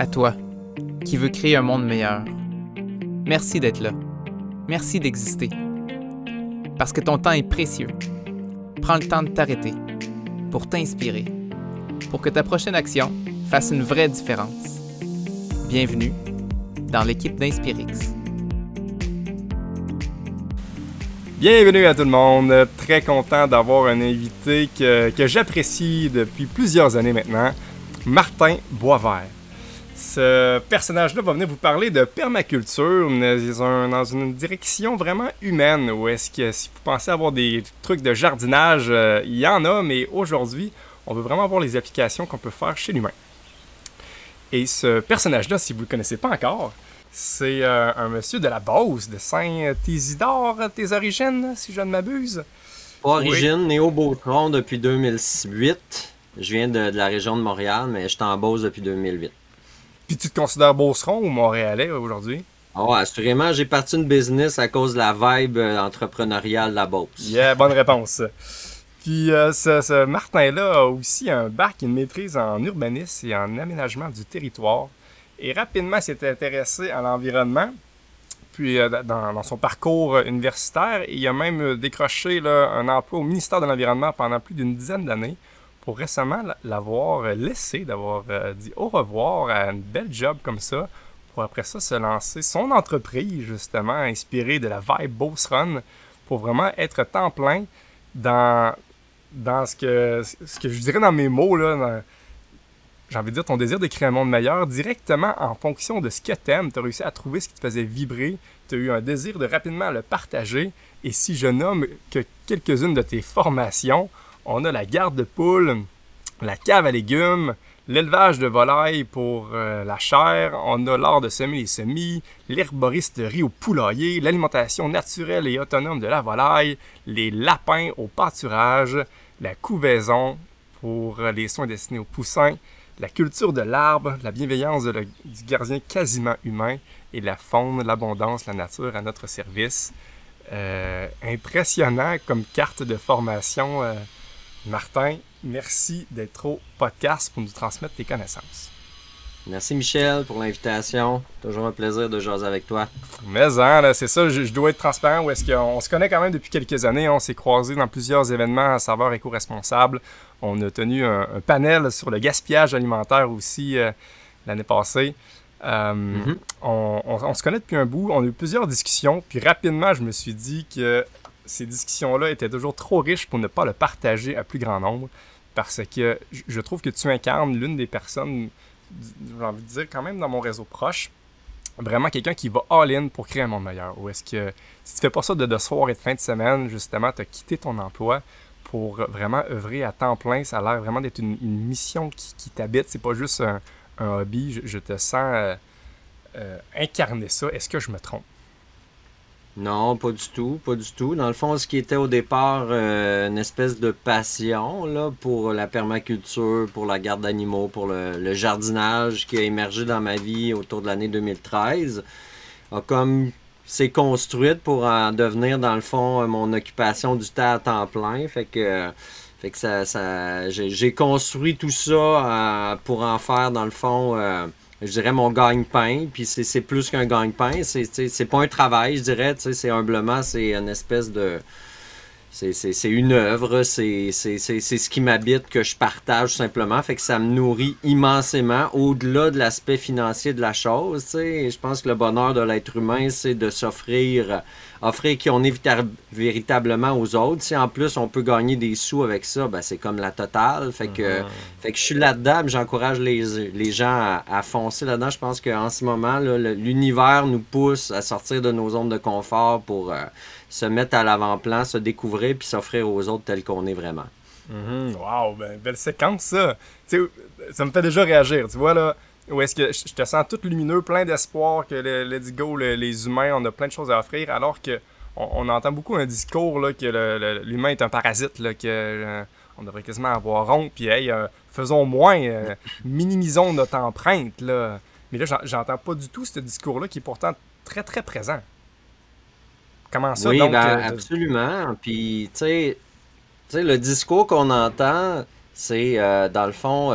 À toi, qui veux créer un monde meilleur. Merci d'être là. Merci d'exister. Parce que ton temps est précieux. Prends le temps de t'arrêter pour t'inspirer, pour que ta prochaine action fasse une vraie différence. Bienvenue dans l'équipe d'Inspirix. Bienvenue à tout le monde. Très content d'avoir un invité que, que j'apprécie depuis plusieurs années maintenant, Martin Boisvert. Ce personnage-là va venir vous parler de permaculture dans une direction vraiment humaine. Où est-ce que si vous pensez avoir des trucs de jardinage, euh, il y en a, mais aujourd'hui, on veut vraiment voir les applications qu'on peut faire chez l'humain. Et ce personnage-là, si vous ne le connaissez pas encore, c'est euh, un monsieur de la Beauce, de Saint-Isidore, tes origines, si je ne m'abuse? Origine, né au Beautron depuis 2008. Je viens de, la région de Montréal, mais je suis en Beauce depuis 2008. Puis tu te considères Beauceron ou Montréalais aujourd'hui? Oh, assurément, j'ai parti une business à cause de la vibe euh, entrepreneuriale de la Beauce. Yeah, bonne réponse. Puis euh, ce, Martin-là a aussi un bac, une maîtrise en urbanisme et en aménagement du territoire. Et rapidement s'est intéressé à l'environnement. Puis euh, dans, son parcours universitaire, il a même décroché un emploi au ministère de l'Environnement pendant plus d'une dizaine d'années récemment l'avoir laissé, d'avoir euh, dit au revoir à une belle job comme ça, pour après ça se lancer son entreprise, justement, inspirée de la vibe Boss pour vraiment être temps plein dans, dans ce, que, ce que je dirais dans mes mots, j'ai envie de dire ton désir de créer un monde meilleur directement en fonction de ce que t'aimes. Tu as réussi à trouver ce qui te faisait vibrer, tu as eu un désir de rapidement le partager. Et si je nomme que quelques-unes de tes formations, on a la garde de poules, la cave à légumes, l'élevage de volailles pour euh, la chair, on a l'art de semer les semis, l'herboristerie au poulailler, l'alimentation naturelle et autonome de la volaille, les lapins au pâturage, la couvaison pour les soins destinés aux poussins, la culture de l'arbre, la bienveillance du gardien quasiment humain et la faune, l'abondance, la nature à notre service. Euh, impressionnant comme carte de formation. Euh, Martin, merci d'être au podcast pour nous transmettre tes connaissances. Merci Michel pour l'invitation. Toujours un plaisir de jaser avec toi. Mais hein, c'est ça, je, dois être transparent. Où est-ce qu'on se connaît quand même depuis quelques années. On s'est croisés dans plusieurs événements à savoir éco-responsable. On a tenu un, panel sur le gaspillage alimentaire aussi euh, l'année passée. Euh, mm-hmm. on, se connaît depuis un bout, on a eu plusieurs discussions, puis rapidement, je me suis dit que ces discussions-là étaient toujours trop riches pour ne pas le partager à plus grand nombre. Parce que je trouve que tu incarnes l'une des personnes, j'ai envie de dire, quand même dans mon réseau proche, vraiment quelqu'un qui va all-in pour créer un monde meilleur. Ou est-ce que si tu fais pas ça de, de soir et de fin de semaine, justement, tu as quitté ton emploi pour vraiment œuvrer à temps plein, ça a l'air vraiment d'être une, mission qui, qui t'habite. C'est pas juste un, hobby. Je, te sens euh, euh, incarner ça. Est-ce que je me trompe? Non, pas du tout, pas du tout. Dans le fond, ce qui était au départ euh, une espèce de passion pour la permaculture, pour la garde d'animaux, pour le, jardinage qui a émergé dans ma vie autour de l'année 2013, a comme s'est construite pour en devenir dans le fond mon occupation du temps à temps plein. Fait que, fait que ça, ça j'ai construit tout ça euh, pour en faire dans le fond. Euh, je dirais mon gagne-pain. Puis c'est plus qu'un gagne-pain. C'est pas un travail, je dirais. C'est humblement, c'est une espèce de. C'est une œuvre, c'est ce qui m'habite, que je partage simplement. Fait que ça me nourrit immensément au-delà de l'aspect financier de la chose. Je pense que le bonheur de l'être humain, c'est de s'offrir offrir qui on est véritablement aux autres. Si en plus on peut gagner des sous avec ça, ben, c'est comme la totale. Fait que, uh-huh. fait que je suis là-dedans, j'encourage les, les, gens à, foncer là-dedans. Je pense qu'en ce moment, l'univers nous pousse à sortir de nos zones de confort pour euh, se mettre à l'avant-plan, se découvrir puis s'offrir aux autres tel qu'on est vraiment. Mm-hmm. Wow, ben, belle séquence ça. ça me fait déjà réagir. Tu vois là, ou est-ce que je te sens tout lumineux, plein d'espoir que le, let's go, les humains, on a plein de choses à offrir, alors que on, entend beaucoup un discours là, que l'humain est un parasite, là, que euh, on devrait quasiment avoir honte, puis hey, euh, faisons moins, euh, minimisons notre empreinte. Là. Mais là, j'entends pas du tout ce discours-là qui est pourtant très très présent. Comment ça? Oui, donc, ben, absolument. Puis, tu sais, le discours qu'on entend, c'est dans le fond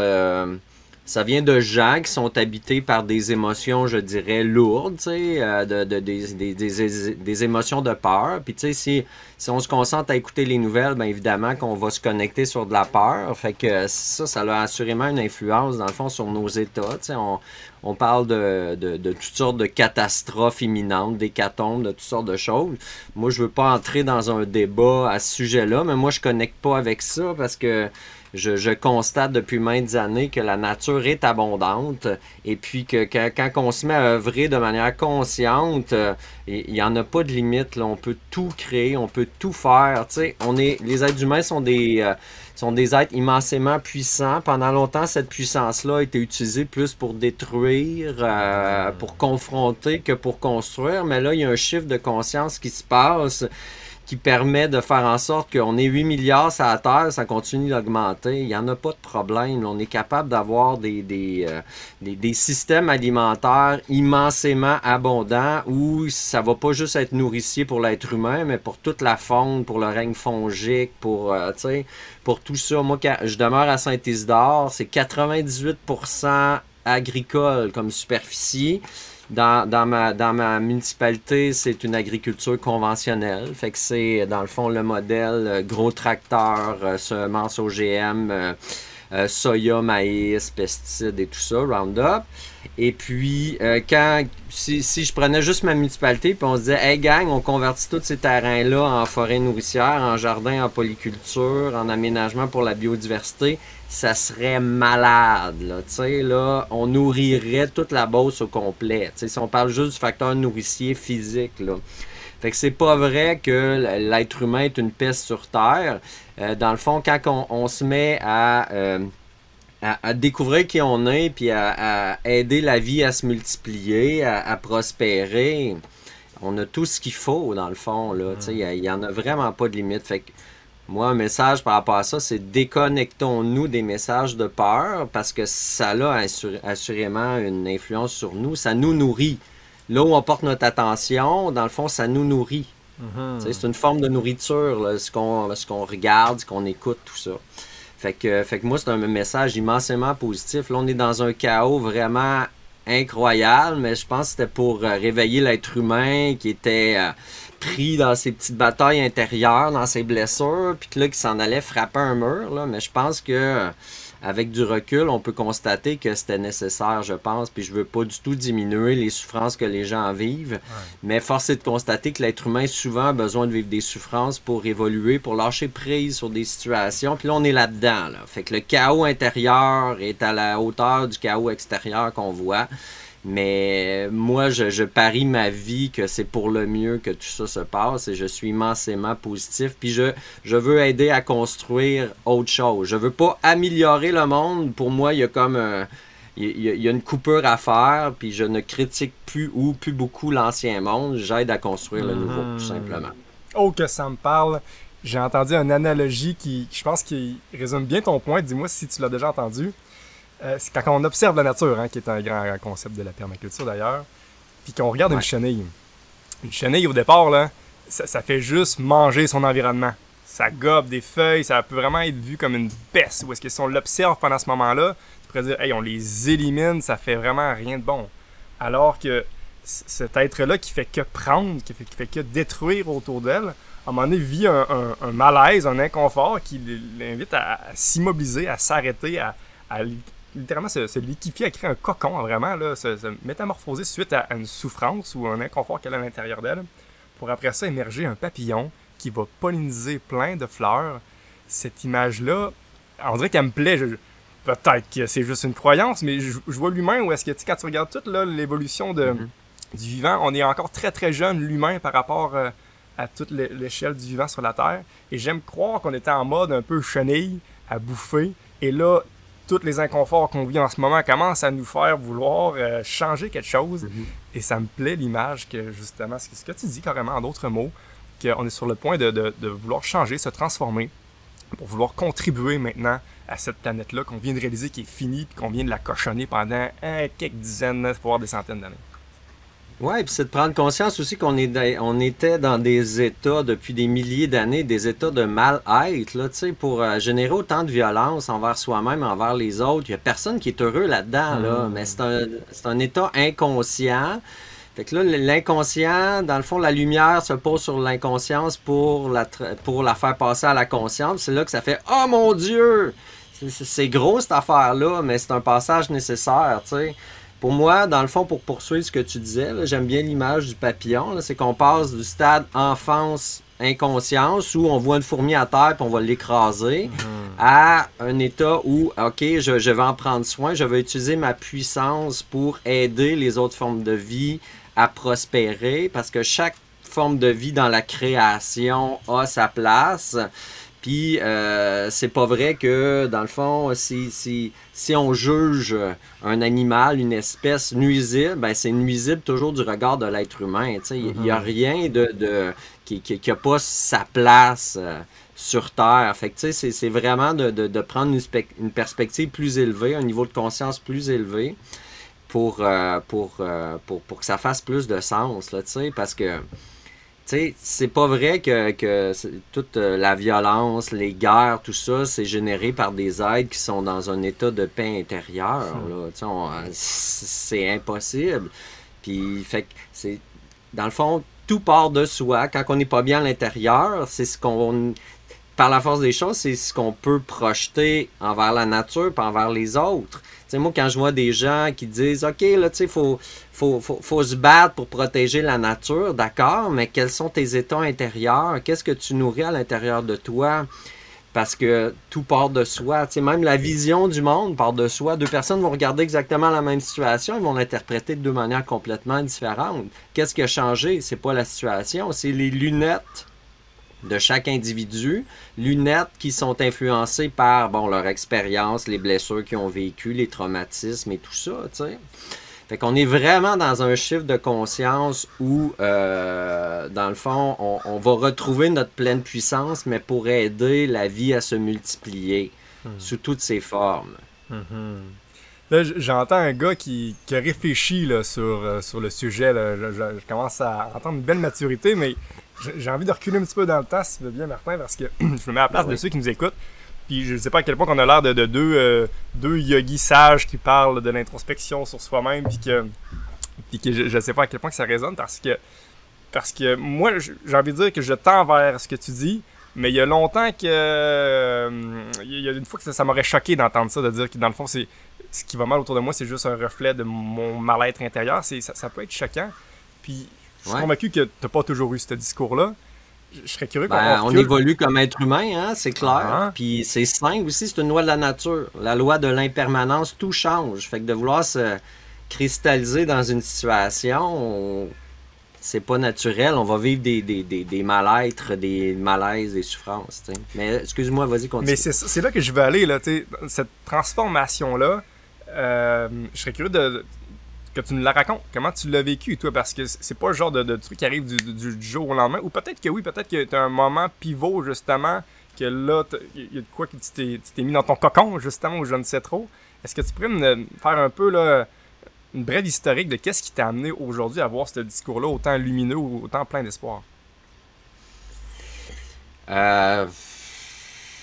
ça vient de gens qui sont habités par des émotions, je dirais, lourdes, euh, de, de, des, des, des, des, émotions de peur. Puis, tu sais, si, si on se concentre à écouter les nouvelles, bien évidemment qu'on va se connecter sur de la peur. Fait que ça, ça a assurément une influence, dans le fond, sur nos états. Tu sais, on, on parle de, de, toutes sortes de catastrophes imminentes, d'hécatombes, de toutes sortes de choses. Moi, je veux pas entrer dans un débat à ce sujet-là, mais moi, je connecte pas avec ça parce que je, constate depuis maintes années que la nature est abondante et puis que, quand on se met à œuvrer de manière consciente, euh, il n'y en a pas de limite. On peut tout créer, on peut tout faire. On est, les êtres humains sont des, euh, sont des êtres immensément puissants. Pendant longtemps, cette puissance-là a été utilisée plus pour détruire, euh, pour confronter que pour construire. Mais là, il y a un chiffre de conscience qui se passe qui permet de faire en sorte qu'on ait 8 milliards sur la Terre, ça continue d'augmenter. Il n'y en a pas de problème. On est capable d'avoir des, des, euh, des, des, systèmes alimentaires immensément abondants où ça va pas juste être nourricier pour l'être humain, mais pour toute la faune, pour le règne fongique, pour, euh, pour tout ça. Moi, je demeure à Saint-Isidore, c'est 98% agricole comme superficie. Dans, ma municipalité, c'est une agriculture conventionnelle. Fait que c'est, dans le fond, le modèle euh, gros tracteur, euh, semences OGM, euh, soya, maïs, pesticides et tout ça, Roundup. Et puis, quand, si, si, je prenais juste ma municipalité, puis on se disait, hey gang, on convertit tous ces terrains-là en forêt nourricière, en jardin, en polyculture, en aménagement pour la biodiversité, ça serait malade. Là, là, on nourrirait toute la bosse au complet. si on parle juste du facteur nourricier physique. Là. Fait que c'est pas vrai que l'être humain est une peste sur Terre. Euh, dans le fond, quand on, se met euh, à, à, découvrir qui on est, puis à, aider la vie à se multiplier, à, prospérer, on a tout ce qu'il faut, dans le fond. Il n'y en a vraiment pas de limite. Fait que moi, un message par rapport à ça, c'est déconnectons-nous des messages de peur parce que ça a assurément une influence sur nous. Ça nous nourrit. Là où on porte notre attention, dans le fond, ça nous nourrit. Mm-hmm. C'est une forme de nourriture, ce qu'on regarde, ce qu'on écoute, tout ça. Fait que, fait que moi, c'est un message immensément positif. Là, on est dans un chaos vraiment incroyable, mais je pense que c'était pour euh, réveiller l'être humain qui était... Euh, pris dans ses petites batailles intérieures, dans ses blessures, puis que là, qu'il s'en allait frapper un mur. Là. Mais je pense que avec du recul, on peut constater que c'était nécessaire, je pense. Puis je veux pas du tout diminuer les souffrances que les gens vivent. Mais force est de constater que l'être humain souvent a besoin de vivre des souffrances pour évoluer, pour lâcher prise sur des situations. Puis là, on est là-dedans. Là. Fait que le chaos intérieur est à la hauteur du chaos extérieur qu'on voit. Mais moi, je, parie ma vie que c'est pour le mieux que tout ça se passe et je suis immensément positif. Puis je, je veux aider à construire autre chose. Je veux pas améliorer le monde. Pour moi, il y a comme il y, a une coupure à faire, puis je ne critique plus ou plus beaucoup l'ancien monde. J'aide à construire le nouveau, tout simplement. Oh, que ça me parle. J'ai entendu une analogie qui, je pense, qui résume bien ton point. Dis-moi si tu l'as déjà entendu. Euh, c'est quand on observe la nature, hein, qui est un grand concept de la permaculture d'ailleurs, puis qu'on regarde une chenille. Une chenille, au départ, là, ça, fait juste manger son environnement. Ça gobe des feuilles, ça peut vraiment être vu comme une peste. Ou est-ce que si on l'observe pendant ce moment-là, tu pourrais dire, hey, on les élimine, ça fait vraiment rien de bon. Alors que cet être-là qui fait que prendre, qui fait, fait que détruire autour d'elle, à un moment donné, vit un, malaise, un inconfort qui l'invite à, s'immobiliser, à s'arrêter, à, à, littéralement se, liquifier, à créer un cocon, vraiment, là, se, métamorphoser suite à, une souffrance ou un inconfort qu'elle a à l'intérieur d'elle, pour après ça émerger un papillon qui va polliniser plein de fleurs. Cette image-là, on dirait qu'elle me plaît. Peut-être que c'est juste une croyance, mais je, vois l'humain où est-ce que, quand tu regardes toute l'évolution de, mm-hmm. du vivant, on est encore très très jeune, l'humain, par rapport euh, à toute l'échelle du vivant sur la Terre. Et j'aime croire qu'on était en mode un peu chenille, à bouffer. Et là, tous les inconforts qu'on vit en ce moment commencent à nous faire vouloir euh, changer quelque chose. Mhm. Et ça me plaît l'image que justement, ce que tu dis carrément en d'autres mots, qu'on est sur le point de, vouloir changer, se transformer, pour vouloir contribuer maintenant à cette planète-là qu'on vient de réaliser qui est finie, puis qu'on vient de la cochonner pendant quelques dizaines, voire des centaines d'années. Oui, puis c'est de prendre conscience aussi qu'on est on était dans des états depuis des milliers d'années, des états de mal-être, là, tu sais, pour euh, générer autant de violence envers soi-même, envers les autres. Il n'y a personne qui est heureux là-dedans, là, mmh. mais c'est un, un, état inconscient. Fait que là, l'inconscient, dans le fond, la lumière se pose sur l'inconscience pour la, pour la faire passer à la conscience. C'est là que ça fait Oh mon Dieu! C'est gros cette affaire-là, mais c'est un passage nécessaire, tu sais. Pour moi, dans le fond, pour poursuivre ce que tu disais, j'aime bien l'image du papillon. C'est qu'on passe du stade enfance inconscience où on voit une fourmi à terre et on va l'écraser mhm. à un état où, OK, je, je, vais en prendre soin, je vais utiliser ma puissance pour aider les autres formes de vie à prospérer parce que chaque forme de vie dans la création a sa place. Puis, euh, c'est pas vrai que, dans le fond, si, si, si on juge un animal, une espèce nuisible, ben c'est nuisible toujours du regard de l'être humain. Il n'y a mhm. rien de, de qui n'a pas sa place euh, sur Terre. Fait que, c'est vraiment de, de, de prendre une, une, perspective plus élevée, un niveau de conscience plus élevé pour, euh, pour, pour, pour, que ça fasse plus de sens, là, parce que sais, c'est pas vrai que, que toute euh, la violence, les guerres, tout ça, c'est généré par des êtres qui sont dans un état de paix intérieure. C'est impossible. Puis, fait c'est. Dans le fond, tout part de soi. Quand on n'est pas bien à l'intérieur, c'est ce qu'on. Par la force des choses, c'est ce qu'on peut projeter envers la nature et envers les autres moi, quand je vois des gens qui disent OK, là, tu sais, il faut, faut, se battre pour protéger la nature, d'accord, mais quels sont tes états intérieurs? Qu'est-ce que tu nourris à l'intérieur de toi? Parce que tout part de soi. Tu même la vision du monde part de soi. Deux personnes vont regarder exactement la même situation, ils vont l'interpréter de deux manières complètement différentes. Qu'est-ce qui a changé? C'est pas la situation, c'est les lunettes de chaque individu, lunettes qui sont influencées par bon, leur expérience, les blessures qu'ils ont vécues, les traumatismes et tout ça. sais. Fait qu'on est vraiment dans un chiffre de conscience où, euh, dans le fond, on, va retrouver notre pleine puissance, mais pour aider la vie à se multiplier hmm. sous toutes ses formes. Hmm. Là, j'entends un gars qui, qui réfléchit là, sur, euh, sur le sujet. Je, je, commence à entendre une belle maturité, mais j'ai envie de reculer un petit peu dans le temps, si tu veux bien, Martin, parce que je me mets à la place de ceux qui nous écoutent. Puis je ne sais pas à quel point on a l'air de, deux, euh, deux yogis sages qui parlent de l'introspection sur soi-même, puis que, puis que je ne sais pas à quel point ça résonne, parce que, parce que moi, j'ai envie de dire que je tends vers ce que tu dis, mais il y a longtemps que. Euh, il y a une fois que ça, m'aurait choqué d'entendre ça, de dire que dans le fond, c'est ce qui va mal autour de moi, c'est juste un reflet de mon mal-être intérieur. Ça, ça peut être choquant. Puis je suis convaincu que tu n'as pas toujours eu ce discours-là. Je serais curieux ben, on, évolue comme être humain, hein, c'est clair. Ah. Puis c'est sain aussi, c'est une loi de la nature. La loi de l'impermanence, tout change. Fait que de vouloir se cristalliser dans une situation, c'est pas naturel. On va vivre des, des, des, des mal-être, des malaises, des souffrances. Mais excuse-moi, vas-y, continue. Mais c'est là que je veux aller, là, cette transformation-là. Euh, je serais curieux de, que tu nous la racontes. Comment tu l'as vécu, toi? Parce que c'est pas le genre de, truc qui arrive du, jour au lendemain. Ou peut-être que oui, peut-être que tu un moment pivot, justement, que là, il y a de quoi que tu t'es mis dans ton cocon, justement, ou je ne sais trop. Est-ce que tu pourrais me faire un peu, là, une brève historique de qu'est-ce qui t'a amené aujourd'hui à voir ce discours-là autant lumineux ou autant plein d'espoir? Euh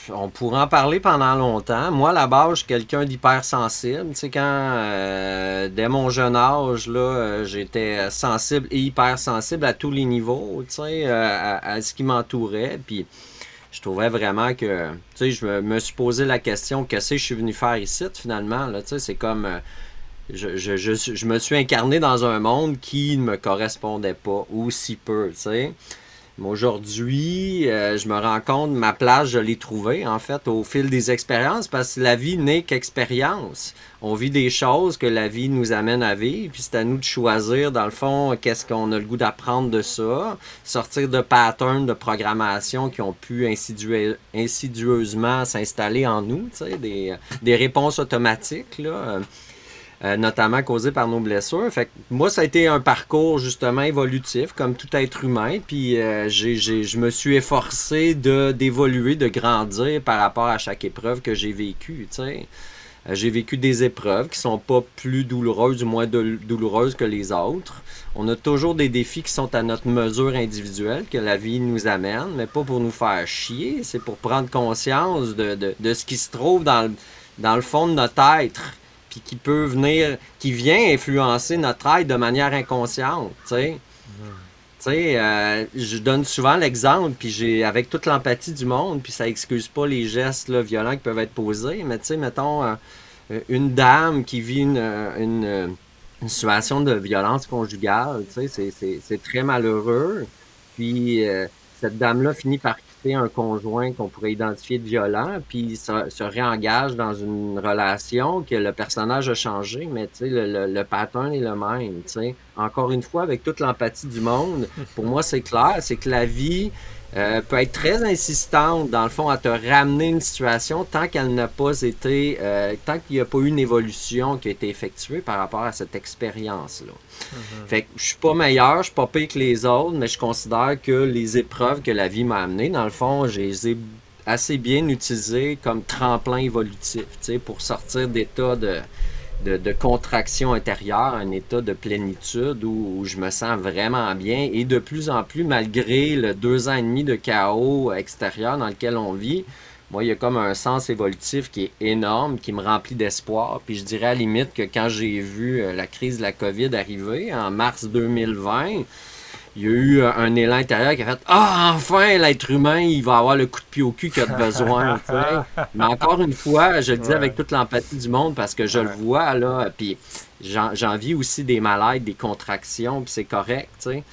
on pourrait en parler pendant longtemps. Moi, à la base, je suis quelqu'un d'hypersensible. Tu sais, quand, euh, dès mon jeune âge, là, euh, j'étais sensible et hypersensible à tous les niveaux, tu sais, euh, à, ce qui m'entourait. Puis, je trouvais vraiment que, tu je me, suis posé la question, qu'est-ce que je suis venu faire ici, finalement, là, tu c'est comme... Je, je, me suis incarné dans un monde qui ne me correspondait pas, ou si peu. Aujourd'hui, euh, je me rends compte, ma place, je l'ai trouvée, en fait, au fil des expériences, parce que la vie n'est qu'expérience. On vit des choses que la vie nous amène à vivre, puis c'est à nous de choisir, dans le fond, qu'est-ce qu'on a le goût d'apprendre de ça, sortir de patterns de programmation qui ont pu insidieusement s'installer en nous, des, des réponses automatiques, là. Euh, notamment causé par nos blessures. Fait que moi, ça a été un parcours justement évolutif, comme tout être humain. Puis euh, j'ai, je me suis efforcé de, d'évoluer, de grandir par rapport à chaque épreuve que j'ai vécue. Euh, j'ai vécu des épreuves qui sont pas plus douloureuses ou moins douloureuses que les autres. On a toujours des défis qui sont à notre mesure individuelle, que la vie nous amène, mais pas pour nous faire chier, c'est pour prendre conscience de, de, ce qui se trouve dans le, dans le fond de notre être, puis qui peut venir, qui vient influencer notre être de manière inconsciente, tu. Tu sais, euh, je donne souvent l'exemple, puis j'ai avec toute l'empathie du monde, puis ça excuse pas les gestes violents qui peuvent être posés, mais tu sais, mettons, euh, une dame qui vit une, situation de violence conjugale, tu sais, c'est très malheureux. Puis euh, cette dame-là finit par un conjoint qu'on pourrait identifier de violent, puis se, se, réengage dans une relation que le personnage a changé, mais le, le, pattern est le même. sais Encore une fois, avec toute l'empathie du monde, pour moi, c'est clair, c'est que la vie, euh, peut être très insistante, dans le fond, à te ramener une situation tant qu'elle n'a pas été, euh, tant qu'il n'y a pas eu une évolution qui a été effectuée par rapport à cette expérience-là. Mm-hmm. Fait que je suis pas meilleur, je suis pas pire que les autres, mais je considère que les épreuves que la vie m'a amenées, dans le fond, je les ai assez bien utilisées comme tremplin évolutif, pour sortir d'état de de, contraction intérieure, un état de plénitude où, je me sens vraiment bien. Et de plus en plus, malgré le deux ans et demi de chaos extérieur dans lequel on vit, moi, il y a comme un sens évolutif qui est énorme, qui me remplit d'espoir. Puis je dirais à la limite que quand j'ai vu euh, la crise de la COVID arriver en mars 2020, il y a eu euh, un élan intérieur qui a fait Ah, enfin, l'être humain, il va avoir le coup de pied au cul qu'il a besoin. Mais encore une fois, je le dis avec toute l'empathie du monde parce que je le vois, là. Puis j'en vis aussi des malades, des contractions, puis c'est correct, tu sais.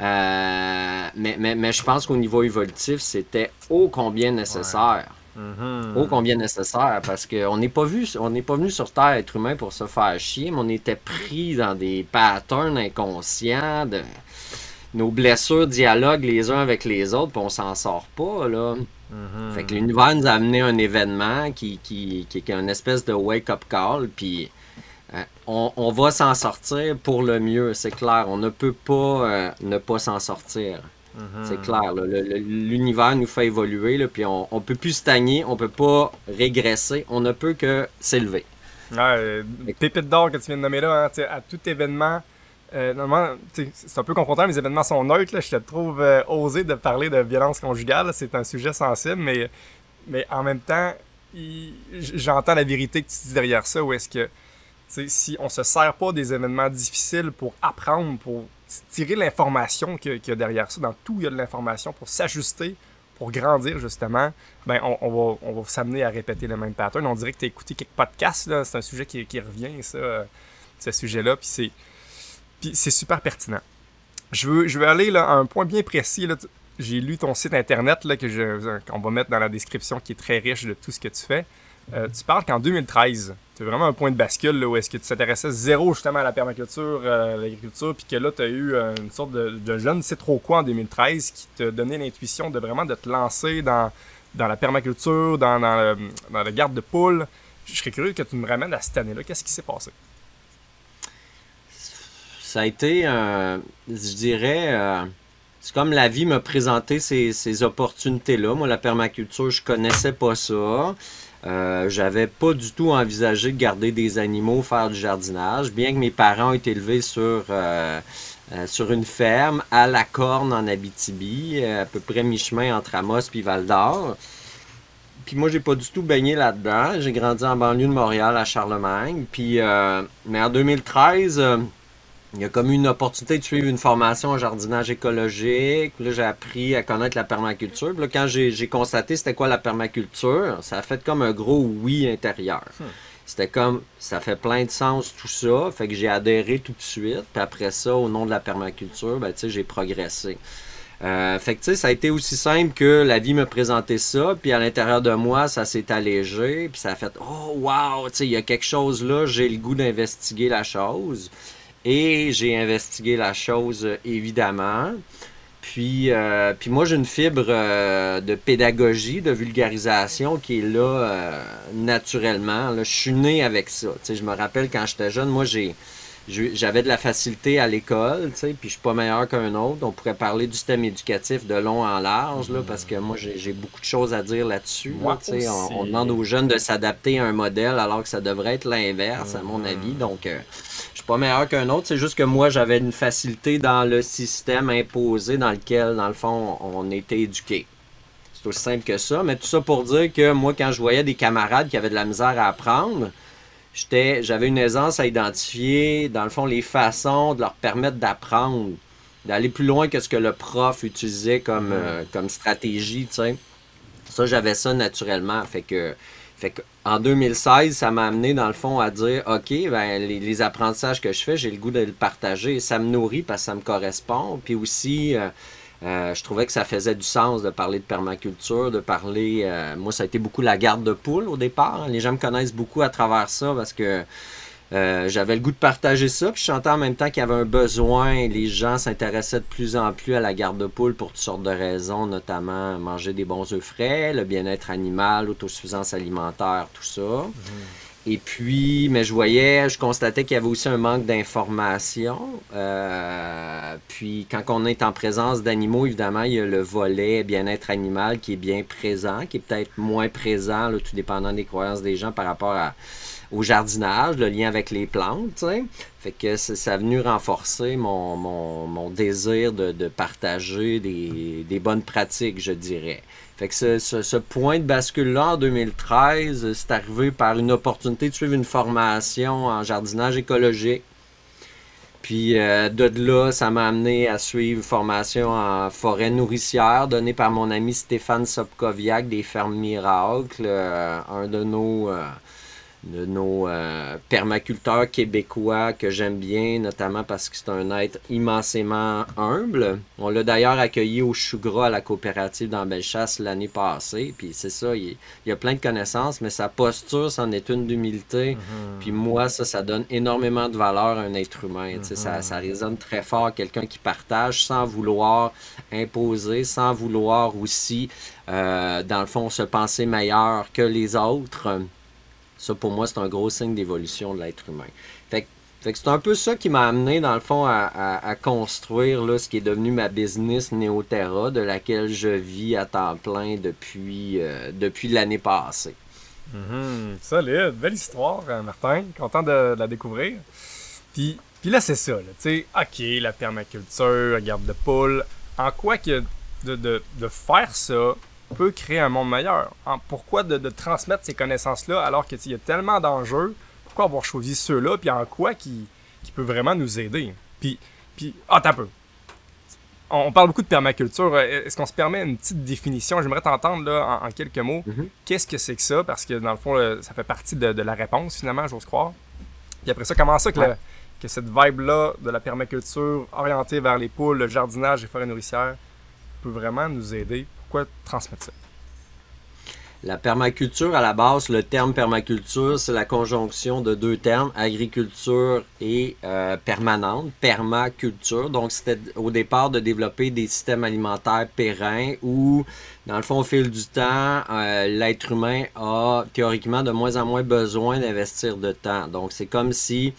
Euh, mais, mais, mais, je pense qu'au niveau évolutif, c'était ô combien nécessaire. Ô combien nécessaire parce qu'on n'est pas vu, on n'est pas venu sur Terre être humain pour se faire chier, mais on était pris dans des patterns inconscients de nos blessures dialoguent les uns avec les autres, puis on s'en sort pas, là. Mm-hmm. Fait que l'univers nous a amené un événement qui, qui, qui, est une espèce de wake-up call, puis euh, on, va s'en sortir pour le mieux, c'est clair. On ne peut pas euh, ne pas s'en sortir. Mm-hmm. C'est clair. L'univers nous fait évoluer, là, puis on ne peut plus stagner, on peut pas régresser, on ne peut que s'élever. Ouais, pépite d'or que tu viens de nommer là, hein, à tout événement euh, normalement, c'est un peu confrontant, les événements sont neutres. Je te trouve euh, osé de parler de violence conjugale. C'est un sujet sensible, mais, mais en même temps, j'entends la vérité que tu dis derrière ça. Où est-ce que, si on se sert pas des événements difficiles pour apprendre, pour tirer l'information qu'il y a derrière ça, dans tout, il y a de l'information pour s'ajuster, pour grandir, justement, ben, on, va, on va s'amener à répéter le même pattern. On dirait que tu as écouté quelques podcasts, c'est un sujet qui, revient, ça, euh, ce sujet-là. Puis c'est super pertinent. Je veux, je veux aller là, à un point bien précis. J'ai lu ton site internet qu'on va mettre dans la description qui est très riche de tout ce que tu fais. Euh, tu parles qu'en 2013, c'est vraiment un point de bascule où est-ce que tu t'intéressais zéro justement à la permaculture, euh, à l'agriculture, puis que là, tu as eu euh, une sorte de, de jeune, c'est trop quoi en 2013, qui t'a donné l'intuition de vraiment de te lancer dans, dans la permaculture, dans, dans, la garde de poules. Je serais curieux que tu me ramènes à cette année-là. Qu'est-ce qui s'est passé? ça a été, je dirais, c'est comme la vie m'a présenté ces, ces opportunités-là. Moi, la permaculture, je connaissais pas ça. Euh, j'avais pas du tout envisagé de garder des animaux, faire du jardinage, bien que mes parents ont été élevés sur, euh, sur une ferme à la Corne en Abitibi, à peu près mi-chemin entre Amos et Val d'Or. Puis moi, j'ai pas du tout baigné là-dedans. J'ai grandi en banlieue de Montréal à Charlemagne. Puis, mais en 2013, il y a comme une opportunité de suivre une formation en jardinage écologique. Là, j'ai appris à connaître la permaculture. là, quand j'ai constaté c'était quoi la permaculture, ça a fait comme un gros oui intérieur. Hmm. C'était comme, ça fait plein de sens tout ça. Fait que j'ai adhéré tout de suite. Puis après ça, au nom de la permaculture, ben, j'ai progressé. Euh, fait que tu sais, ça a été aussi simple que la vie me présentait ça, puis à l'intérieur de moi, ça s'est allégé, puis ça a fait Oh wow, tu sais, il y a quelque chose là, j'ai le goût d'investiguer la chose. Et j'ai investigué la chose, évidemment. Puis, euh, puis moi, j'ai une fibre euh, de pédagogie, de vulgarisation qui est là euh, naturellement. je suis né avec ça. je me rappelle quand j'étais jeune, moi, j'ai j'avais de la facilité à l'école, tu sais, puis je suis pas meilleur qu'un autre. On pourrait parler du système éducatif de long en large, là, parce que moi, j'ai beaucoup de choses à dire là-dessus. on, demande aux jeunes de s'adapter à un modèle alors que ça devrait être l'inverse, à mon mm-hmm. avis. Donc, euh, suis pas meilleur qu'un autre. C'est juste que moi, j'avais une facilité dans le système imposé dans lequel, dans le fond, on était éduqué. C'est aussi simple que ça. Mais tout ça pour dire que moi, quand je voyais des camarades qui avaient de la misère à apprendre, j'avais une aisance à identifier, dans le fond, les façons de leur permettre d'apprendre, d'aller plus loin que ce que le prof utilisait comme, euh, comme stratégie, tu sais. Ça, j'avais ça naturellement. Fait que, fait que en 2016, ça m'a amené, dans le fond, à dire, OK, ben, les, apprentissages que je fais, j'ai le goût de le partager. Ça me nourrit parce que ça me correspond. Puis aussi... Euh, euh, je trouvais que ça faisait du sens de parler de permaculture, de parler. Euh, moi, ça a été beaucoup la garde de poules au départ. Les gens me connaissent beaucoup à travers ça parce que euh, j'avais le goût de partager ça. Puis je sentais en même temps qu'il y avait un besoin. Les gens s'intéressaient de plus en plus à la garde de poules pour toutes sortes de raisons, notamment manger des bons œufs frais, le bien-être animal, l'autosuffisance alimentaire, tout ça. Mhm. Et puis, mais je voyais, je constatais qu'il y avait aussi un manque d'information. Euh, puis, quand on est en présence d'animaux, évidemment, il y a le volet bien-être animal qui est bien présent, qui est peut-être moins présent, tout dépendant des croyances des gens par rapport au jardinage, le lien avec les plantes. Fait que ça a venu renforcer mon, désir de, partager des bonnes pratiques, je dirais. Fait que ce, point de bascule-là en 2013, c'est arrivé par une opportunité de suivre une formation en jardinage écologique. Puis euh, de là, ça m'a amené à suivre une formation en forêt nourricière donnée par mon ami Stéphane Sopkoviak des Fermes Miracles, euh, un de nos euh, de nos euh, permaculteurs québécois que j'aime bien, notamment parce que c'est un être immensément humble. On l'a d'ailleurs accueilli au Chougras à la coopérative dans Bellechasse l'année passée. Puis c'est ça, il, y a plein de connaissances, mais sa posture, c'en est une d'humilité. Mhm. Puis moi, ça, ça donne énormément de valeur à un être humain. ça, mhm. ça résonne très fort, quelqu'un qui partage sans vouloir imposer, sans vouloir aussi, euh, dans le fond, se penser meilleur que les autres. Ça, pour moi, c'est un gros signe d'évolution de l'être humain. Fait, que c'est un peu ça qui m'a amené, dans le fond, à, construire là, ce qui est devenu ma business Neoterra, de laquelle je vis à temps plein depuis, euh, depuis l'année passée. Mm-hmm. solide, belle histoire, hein, Martin. Content de, la découvrir. Puis, puis là, c'est ça, tu sais, ok, la permaculture, la garde de poules. En quoi que de, de, de faire ça, peut créer un monde meilleur. pourquoi de, transmettre ces connaissances-là alors qu'il y a tellement d'enjeux? Pourquoi avoir choisi ceux-là? Puis en quoi qui, qui peut vraiment nous aider? Puis, puis ah, t'as peu. On, parle beaucoup de permaculture. Est-ce qu'on se permet une petite définition? J'aimerais t'entendre là, en, quelques mots. Mm-hmm. Qu'est-ce que c'est que ça? Parce que dans le fond, ça fait partie de, la réponse finalement, j'ose croire. Puis après ça, comment ça que, que cette vibe-là de la permaculture orientée vers les poules, le jardinage et forêts nourricières peut vraiment nous aider? Transmettre ça? La permaculture, à la base, le terme permaculture, c'est la conjonction de deux termes, agriculture et euh, permanente, permaculture. Donc, c'était au départ de développer des systèmes alimentaires pérennes où, dans le fond, au fil du temps, euh, l'être humain a théoriquement de moins en moins besoin d'investir de temps. Donc, c'est comme si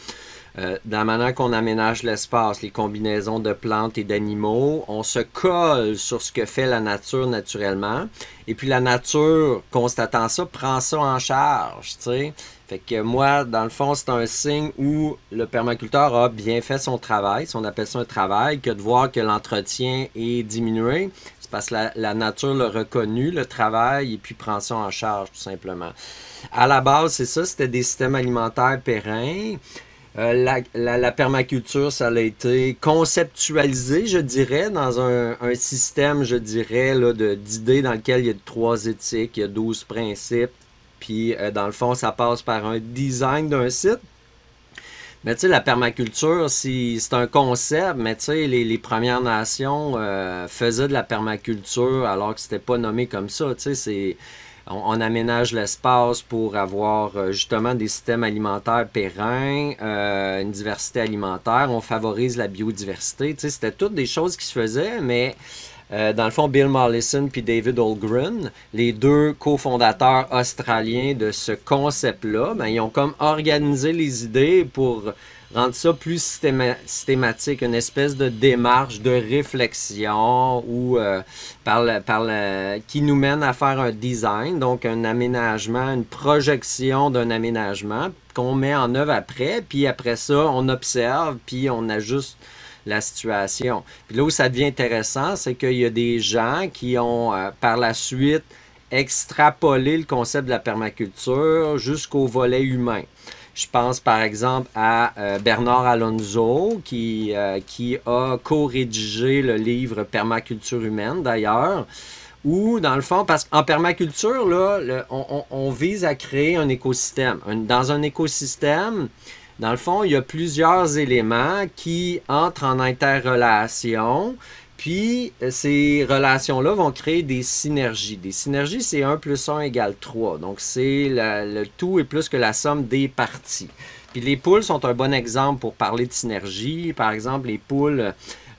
euh, dans la manière qu'on aménage l'espace, les combinaisons de plantes et d'animaux, on se colle sur ce que fait la nature naturellement. Et puis la nature, constatant ça, prend ça en charge. sais. Fait que moi, dans le fond, c'est un signe où le permaculteur a bien fait son travail, si on appelle ça un travail, que de voir que l'entretien est diminué. C'est parce que la, la nature l'a reconnu, le travail, et puis prend ça en charge, tout simplement. À la base, c'est ça, c'était des systèmes alimentaires pérennes. Euh, la, permaculture, ça a été conceptualisé, je dirais, dans un, système, je dirais, d'idées dans lequel il y a trois éthiques, il y a 12 principes, puis euh, dans le fond, ça passe par un design d'un site. Mais tu sais, la permaculture, c'est un concept, mais tu sais, les, Premières Nations euh, faisaient de la permaculture alors que c'était pas nommé comme ça. Tu sais, c'est on, aménage l'espace pour avoir euh, justement des systèmes alimentaires pérennes, euh, une diversité alimentaire, on favorise la biodiversité. C'était toutes des choses qui se faisaient, mais Euh, dans le fond, Bill Mollison puis David Holgren, les deux cofondateurs australiens de ce concept-là, ben, ils ont comme organisé les idées pour rendre ça plus systématique, une espèce de démarche de réflexion ou euh, qui nous mène à faire un design, donc un aménagement, une projection d'un aménagement qu'on met en œuvre après, puis après ça, on observe, puis on ajuste la situation. Puis là où ça devient intéressant, c'est qu'il y a des gens qui ont euh, par la suite extrapolé le concept de la permaculture jusqu'au volet humain. Je pense par exemple à euh, Bernard Alonso qui, euh, qui a co-rédigé le livre Permaculture humaine d'ailleurs. Où, dans le fond, parce qu'en permaculture, là, on, vise à créer un écosystème. dans un écosystème, dans le fond, il y a plusieurs éléments qui entrent en interrelation. Puis, euh, ces relations-là vont créer des synergies. Des synergies, c'est 1 plus 1 égale 3. Donc, c'est le tout est plus que la somme des parties. Puis, les poules sont un bon exemple pour parler de synergie. Par exemple, les poules,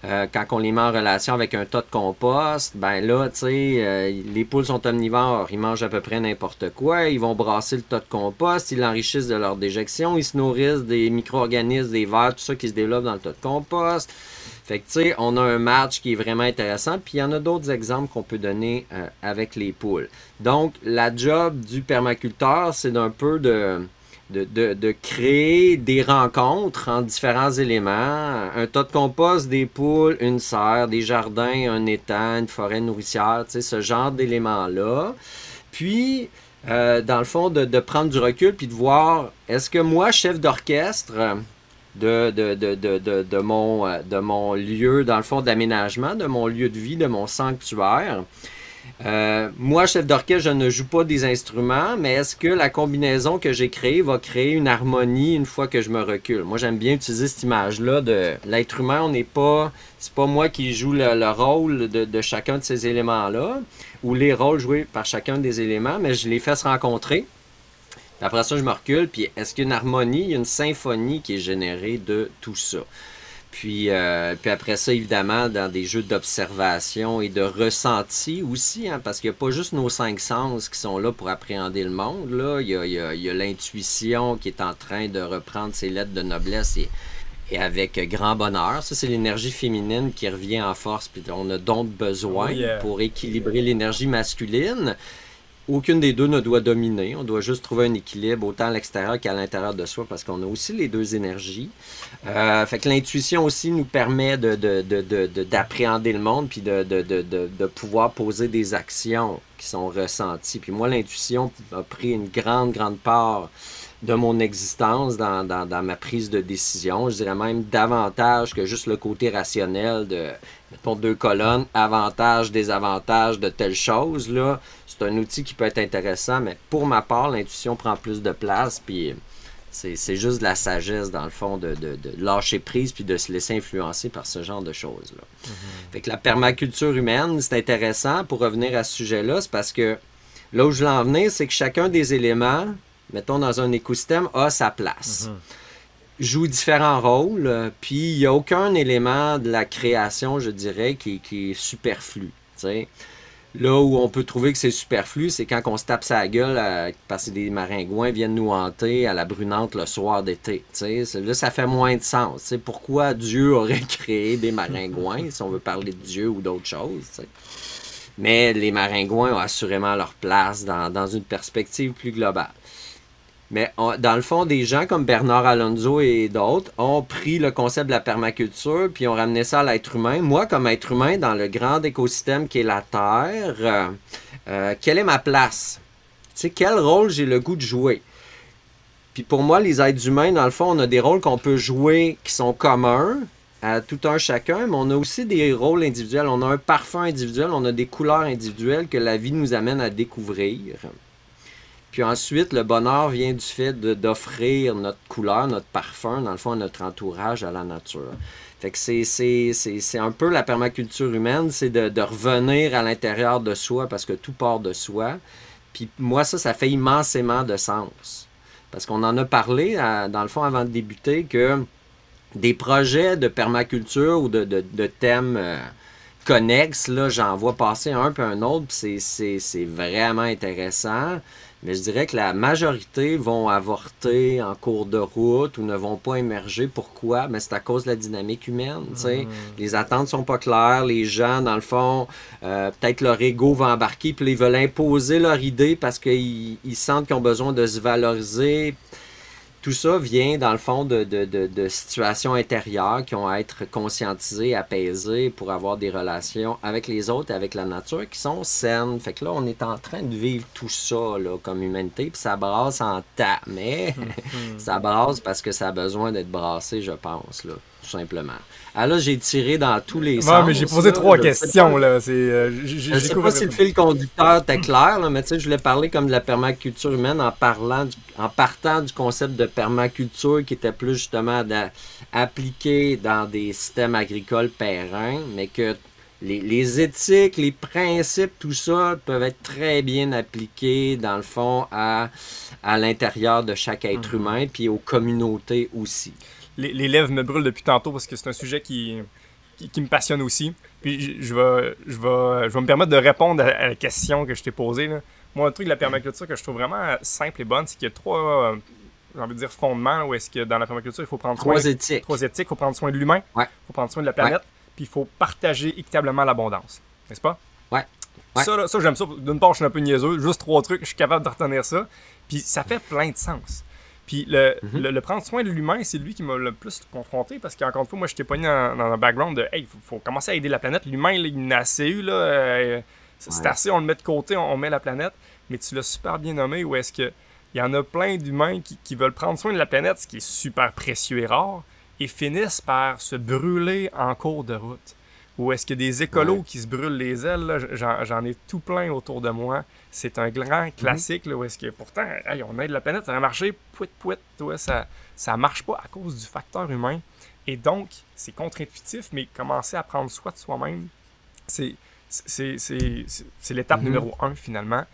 euh, quand on les met en relation avec un tas de compost, ben là, tu sais, euh, les poules sont omnivores, ils mangent à peu près n'importe quoi, ils vont brasser le tas de compost, ils l'enrichissent de leur déjection, ils se nourrissent des micro-organismes, des vers, tout ça qui se développe dans le tas de compost. Fait que, tu sais, on a un match qui est vraiment intéressant, puis il y en a d'autres exemples qu'on peut donner euh, avec les poules. Donc, la job du permaculteur, c'est d'un peu de créer des rencontres en différents éléments. Un tas de compost, des poules, une serre, des jardins, un étang, une forêt nourricière, ce genre d'éléments-là. Puis, euh, dans le fond, de, prendre du recul puis de voir, est-ce que moi, chef d'orchestre de, de, mon, euh, de mon lieu, dans le fond, d'aménagement, de mon lieu de vie, de mon sanctuaire, euh, moi, chef d'orchestre, je ne joue pas des instruments, mais est-ce que la combinaison que j'ai créée va créer une harmonie une fois que je me recule? Moi, j'aime bien utiliser cette image-là de l'être humain, on n'est pas. C'est pas moi qui joue le, rôle de, chacun de ces éléments-là, ou les rôles joués par chacun des éléments, mais je les fais se rencontrer. Après ça, je me recule, puis est-ce qu'il y a une harmonie, une symphonie qui est générée de tout ça? Puis, euh, puis après ça, évidemment, dans des jeux d'observation et de ressenti aussi, hein, parce qu'il n'y a pas juste nos cinq sens qui sont là pour appréhender le monde. Là. Il y a, l'intuition qui est en train de reprendre ses lettres de noblesse et, et avec grand bonheur. Ça, c'est l'énergie féminine qui revient en force. Puis on a donc besoin oh pour équilibrer l'énergie masculine aucune des deux ne doit dominer. On doit juste trouver un équilibre autant à l'extérieur qu'à l'intérieur de soi parce qu'on a aussi les deux énergies. Euh, fait que l'intuition aussi nous permet d'appréhender le monde puis de, pouvoir poser des actions qui sont ressenties. Puis moi, l'intuition a pris une grande, grande part de mon existence dans, dans, ma prise de décision. Je dirais même davantage que juste le côté rationnel de, mettons, deux colonnes, avantages, désavantages de telle chose. Là, c'est un outil qui peut être intéressant, mais pour ma part, l'intuition prend plus de place. Puis c'est juste de la sagesse, dans le fond, de, de, lâcher prise puis de se laisser influencer par ce genre de choses-là. Mm-hmm. Fait que la permaculture humaine, c'est intéressant pour revenir à ce sujet-là, c'est parce que là où je veux en venir, c'est que chacun des éléments mettons, dans un écosystème, a sa place. Mhm. Joue différents rôles, puis il n'y a aucun élément de la création, je dirais, qui, est superflu. Là où on peut trouver que c'est superflu, c'est quand on se tape sa gueule euh, parce que des maringouins viennent nous hanter à la brunante le soir d'été. Là, ça fait moins de sens. Pourquoi Dieu aurait créé des maringouins, si on veut parler de Dieu ou d'autre chose? Mais les maringouins ont assurément leur place dans une perspective plus globale. Mais dans le fond, des gens comme Bernard Alonso et d'autres ont pris le concept de la permaculture puis ont ramené ça à l'être humain. Moi, comme être humain, dans le grand écosystème qui est la Terre, euh, euh, quelle est ma place? Tu sais, quel rôle j'ai le goût de jouer? Puis pour moi, les êtres humains, dans le fond, on a des rôles qu'on peut jouer qui sont communs à tout un chacun, mais on a aussi des rôles individuels. On a un parfum individuel, on a des couleurs individuelles que la vie nous amène à découvrir. Puis ensuite, le bonheur vient du fait d'offrir notre couleur, notre parfum, dans le fond, notre entourage, à la nature. Fait que c'est un peu la permaculture humaine, c'est de, revenir à l'intérieur de soi parce que tout part de soi. Puis moi, ça, ça fait immensément de sens. Parce qu'on en a parlé, dans le fond, avant de débuter, que des projets de permaculture ou de, thèmes... Euh, connexes, là, j'en vois passer un peu un autre, puis c'est vraiment intéressant. Mais je dirais que la majorité vont avorter en cours de route ou ne vont pas émerger. Pourquoi? Mais c'est à cause de la dynamique humaine. Mm. Les attentes sont pas claires. Les gens, dans le fond, euh, peut-être leur ego va embarquer, puis ils veulent imposer leur idée parce qu'ils sentent qu'ils ont besoin de se valoriser tout ça vient, dans le fond, de, de, situations intérieures qui ont à être conscientisées, apaisées pour avoir des relations avec les autres et avec la nature qui sont saines. Fait que là, on est en train de vivre tout ça là, comme humanité, puis ça brasse en tas. Mais ça brasse parce que ça a besoin d'être brassé, je pense. Là tout simplement. Ah là, j'ai tiré dans tous les sens. mais j'ai posé trois questions. Là. Euh, je ne sais pas si le fil conducteur était clair, là, mais tu sais, je voulais parler comme de la permaculture humaine en, parlant en partant du concept de permaculture qui était plus justement appliqué dans des systèmes agricoles pérennes, mais que les, les, éthiques, les principes, tout ça peuvent être très bien appliqués, dans le fond, à, à l'intérieur de chaque être mhm. humain, puis aux communautés aussi les, lèvres me brûlent depuis tantôt parce que c'est un sujet qui, qui, me passionne aussi. Puis je, vais, je, vais, je vais me permettre de répondre à, la question que je t'ai posée. Moi, un truc de la permaculture que je trouve vraiment simple et bonne, c'est qu'il y a trois, euh, j'ai envie de dire, fondements où est-ce que dans la permaculture, il faut prendre soin... Trois éthiques. Trois éthiques. Il faut prendre soin de l'humain, il faut prendre soin de la planète, puis il faut partager équitablement l'abondance. N'est-ce pas? Ouais. Ça, ça j'aime ça. D'une part, je suis un peu niaiseux. Juste trois trucs, je suis capable de retenir ça. Puis ça fait plein de sens. Puis mhm. le, le, prendre soin de l'humain, c'est lui qui m'a le plus confronté parce qu'encore une fois, moi, je pas dans, dans un background de Hey, il faut, commencer à aider la planète. L'humain, il a assez eu, là. Euh, c'est assez, on le met de côté, on, met la planète. Mais tu l'as super bien nommé où est-ce que il y en a plein d'humains qui, qui, veulent prendre soin de la planète, ce qui est super précieux et rare, et finissent par se brûler en cours de route. Ou est-ce qu'il y a des écolos qui se brûlent les ailes? J'en ai tout plein autour de moi. C'est un grand mhm. classique, là, où est-ce que pourtant, on aide la planète, ça a marché, pouit, pouit, toi, ça, ça marche pas à cause du facteur humain. Et donc, c'est contre-intuitif, mais commencer à prendre soin de soi-même, c'est l'étape mhm. numéro un, finalement.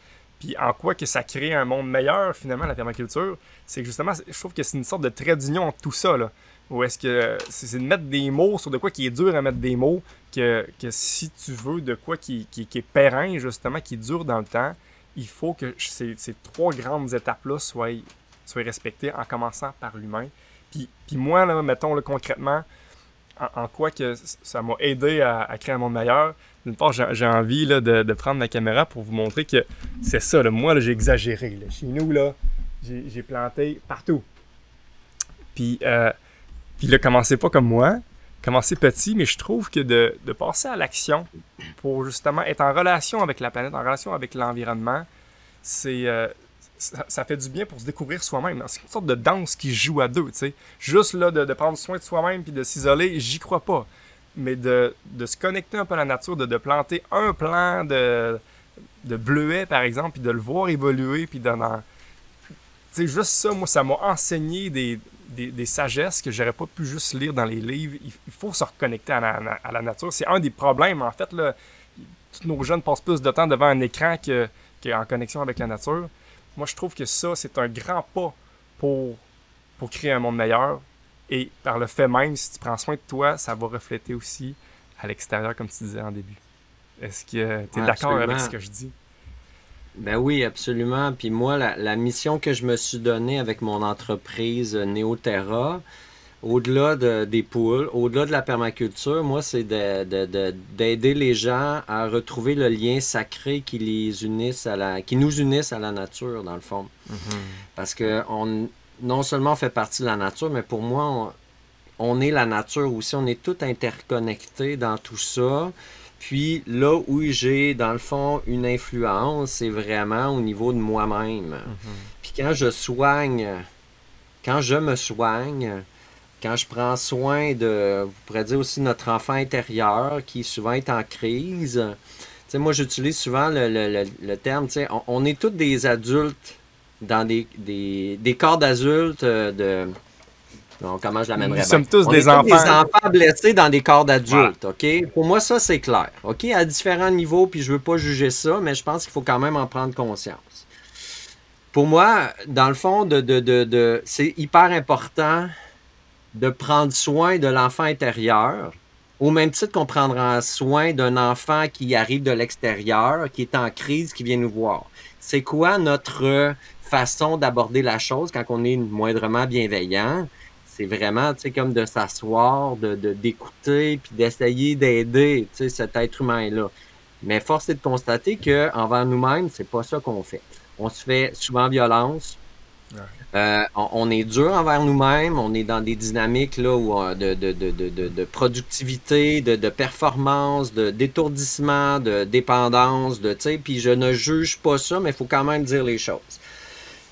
Puis en quoi que ça crée un monde meilleur, finalement, la permaculture, c'est que justement, je trouve que c'est une sorte de trait d'union entre tout ça. Là. Ou est-ce que c'est de mettre des mots sur de quoi qui est dur à mettre des mots, que, que si tu veux de quoi qui, qui, est périn, justement, qui dure dans le temps, il faut que ces, ces trois grandes étapes-là soient, soient respectées en commençant par l'humain. Puis, puis moi, là, mettons concrètement, en, quoi que ça m'a aidé à, créer un monde meilleur, d'une part, j'ai envie là, de, de, prendre ma caméra pour vous montrer que c'est ça. Là, moi, j'ai exagéré. Chez nous, là, j'ai planté partout. Puis, euh, puis là, commencez pas comme moi, commencez petit, mais je trouve que de, passer à l'action pour justement être en relation avec la planète, en relation avec l'environnement, c'est euh, ça, fait du bien pour se découvrir soi-même. C'est une sorte de danse qui joue à deux, tu sais. Juste là, de, prendre soin de soi-même puis de s'isoler, j'y crois pas. Mais de, se connecter un peu à la nature, de, planter un plan de, de bleuet, par exemple, puis de le voir évoluer, puis de... Tu sais, juste ça, moi, ça m'a enseigné des, des, sagesses que j'aurais pas pu juste lire dans les livres. Il, faut se reconnecter à la, nature. C'est un des problèmes, en fait. Là, tous nos jeunes passent plus de temps devant un écran qu'en connexion avec la nature. Moi, je trouve que ça, c'est un grand pas pour, pour créer un monde meilleur. Et par le fait même, si tu prends soin de toi, ça va refléter aussi à l'extérieur, comme tu disais en début. Est-ce que tu es d'accord avec ce que je dis? Ben oui, absolument. Puis moi, la, mission que je me suis donnée avec mon entreprise euh, Neoterra, au-delà des poules, au-delà de la permaculture, moi, c'est d'aider les gens à retrouver le lien sacré qui les unisse à la, qui nous unisse à la nature, dans le fond. Mm-hmm. Parce que on, non seulement on fait partie de la nature, mais pour moi, on, on est la nature aussi. On est tout interconnectés dans tout ça. Puis là où j'ai, dans le fond, une influence, c'est vraiment au niveau de moi-même. Mhm. Puis quand je soigne, quand je me soigne, quand je prends soin de, vous pourrez dire aussi notre enfant intérieur qui souvent est en crise. Tu sais, moi, j'utilise souvent le, terme, tu sais, on, est tous des adultes dans des, des, des corps d'adultes euh, de comment je l'amènerais Nous sommes tous des enfants. des enfants blessés dans des corps d'adultes, OK? Pour moi, ça, c'est clair, OK? À différents niveaux, puis je veux pas juger ça, mais je pense qu'il faut quand même en prendre conscience. Pour moi, dans le fond, de, de, de, c'est hyper important de prendre soin de l'enfant intérieur Au même titre qu'on prendra soin d'un enfant qui arrive de l'extérieur, qui est en crise, qui vient nous voir. C'est quoi notre façon d'aborder la chose quand on est moindrement bienveillant? C'est vraiment, tu sais, comme de s'asseoir, de, d'écouter, puis d'essayer d'aider, tu sais, cet être humain-là. Mais force est de constater que envers nous-mêmes, c'est pas ça qu'on fait. On se fait souvent violence, euh, on, est dur envers nous-mêmes, on est dans des dynamiques là, où, euh, de, de, de, de, productivité, de, performance, de d'étourdissement, de dépendance, de puis je ne juge pas ça, mais il faut quand même dire les choses.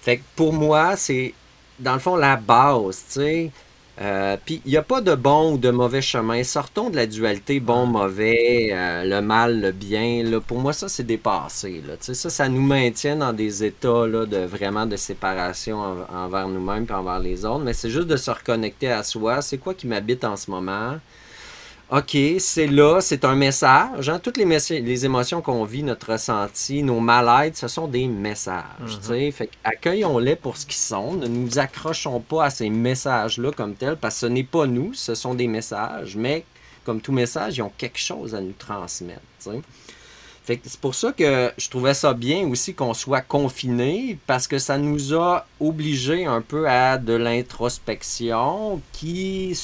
Fait que pour moi, c'est dans le fond la base, tu sais. Euh, puis il n'y a pas de bon ou de mauvais chemin. Sortons de la dualité bon-mauvais, euh, le mal, le bien. Là. Pour moi, ça, c'est dépassé. Là. Ça, ça nous maintient dans des états là, de vraiment de séparation envers nous-mêmes et envers les autres. Mais c'est juste de se reconnecter à soi. C'est quoi qui m'habite en ce moment? OK, c'est là, c'est un message. Hein? Toutes les, les émotions qu'on vit, notre ressenti, nos mal ce sont des messages. Mhm. Fait accueillons-les pour ce qu'ils sont. Ne nous accrochons pas à ces messages-là comme tels, parce que ce n'est pas nous, ce sont des messages, mais comme tout message, ils ont quelque chose à nous transmettre c'est pour ça que je trouvais ça bien aussi qu'on soit confiné parce que ça nous a obligés un peu à de l'introspection qui,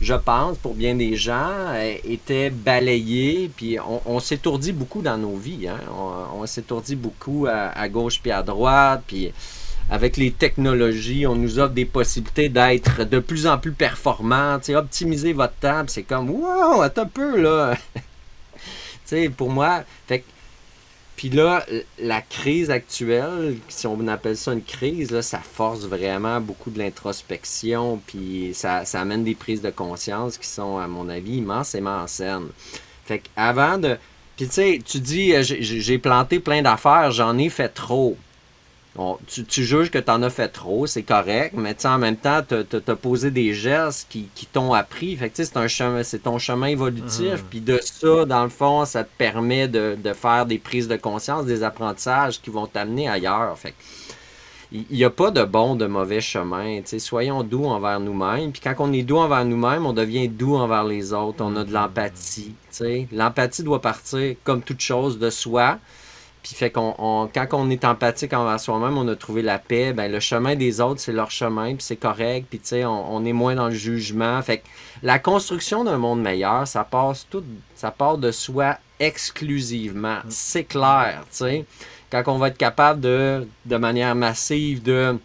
je pense, pour bien des gens, était balayée. Puis on, s'étourdit beaucoup dans nos vies. Hein. On, s'étourdit beaucoup à, gauche puis à droite. Puis avec les technologies, on nous offre des possibilités d'être de plus en plus performants. optimiser votre temps, c'est comme, wow, attends un peu là. pour moi, fait puis là, la crise actuelle, si on appelle ça une crise, là, ça force vraiment beaucoup de l'introspection, puis ça, ça, amène des prises de conscience qui sont, à mon avis, immensément en scène. Fait qu'avant de... Puis tu sais, tu dis, euh, j'ai planté plein d'affaires, j'en ai fait trop tu, juges que tu en as fait trop, c'est correct, mais en même temps, tu as, posé des gestes qui, t'ont appris. Fait c'est un chemin, c'est ton chemin évolutif. Mmh. Puis de ça, dans le fond, ça te permet de, faire des prises de conscience, des apprentissages qui vont t'amener ailleurs. Fait il n'y a pas de bon, de mauvais chemin. Soyons doux envers nous-mêmes. Puis quand on est doux envers nous-mêmes, on devient doux envers les autres. On a de l'empathie. L'empathie doit partir, comme toute chose, de soi. Puis fait qu'on quand on est empathique envers soi-même, on a trouvé la paix, ben le chemin des autres, c'est leur chemin, puis c'est correct, puis tu sais, on, est moins dans le jugement. Fait que la construction d'un monde meilleur, ça passe tout, ça part de soi exclusivement. Mm. C'est clair, tu sais. Quand on va être capable de, de manière massive, de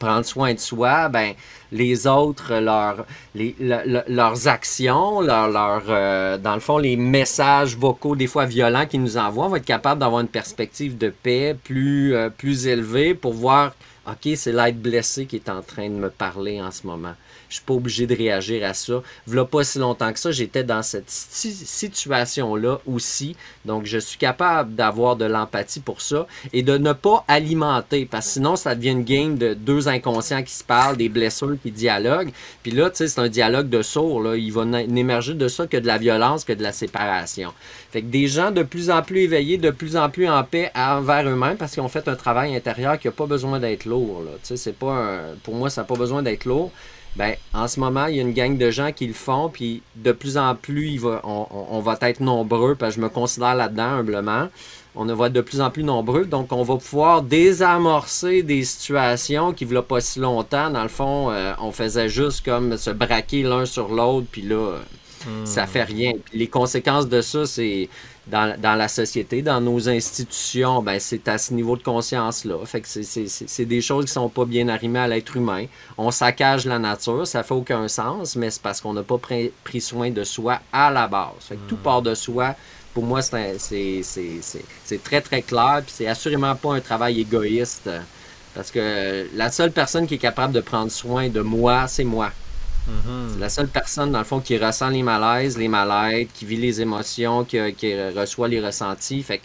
prendre soin de soi, ben les autres, leur, leurs actions, leur, leur euh, dans le fond, les messages vocaux, des fois violents qu'ils nous envoient, on va être capable d'avoir une perspective de paix plus, euh, plus élevée pour voir, OK, c'est l'être blessé qui est en train de me parler en ce moment. Je suis pas obligé de réagir à ça. Voilà pas si longtemps que ça, j'étais dans cette situation-là aussi. Donc, je suis capable d'avoir de l'empathie pour ça et de ne pas alimenter parce que sinon, ça devient une game de deux inconscients qui se parlent, des blessures qui dialoguent. Puis là, tu sais, c'est un dialogue de sourds. Là. Il va n'émerger de ça que de la violence, que de la séparation. Fait que des gens de plus en plus éveillés, de plus en plus en paix envers eux-mêmes parce qu'ils ont fait un travail intérieur qui n'a pas besoin d'être lourd. Là. C'est pas Pour moi, ça n'a pas besoin d'être lourd. Ben, en ce moment, il y a une gang de gens qui le font, puis de plus en plus, il on, va être nombreux, parce je me considère là-dedans humblement. On va être de plus en plus nombreux, donc on va pouvoir désamorcer des situations qui, ne pas si longtemps, dans le fond, euh, on faisait juste comme se braquer l'un sur l'autre, puis là, hmm. ça fait rien. les conséquences de ça, c'est dans, la société, dans nos institutions, ben, c'est à ce niveau de conscience-là. Fait que c'est des choses qui sont pas bien arrimées à l'être humain. On saccage la nature, ça fait aucun sens, mais c'est parce qu'on n'a pas pris, soin de soi à la base. Fait que tout hmm. part de soi. Pour moi, c'est très, très clair. Puis c'est assurément pas un travail égoïste. Parce que la seule personne qui est capable de prendre soin de moi, c'est moi. C'est la seule personne, dans le fond, qui ressent les malaises, les mal-être, qui vit les émotions, qui, reçoit les ressentis. Fait que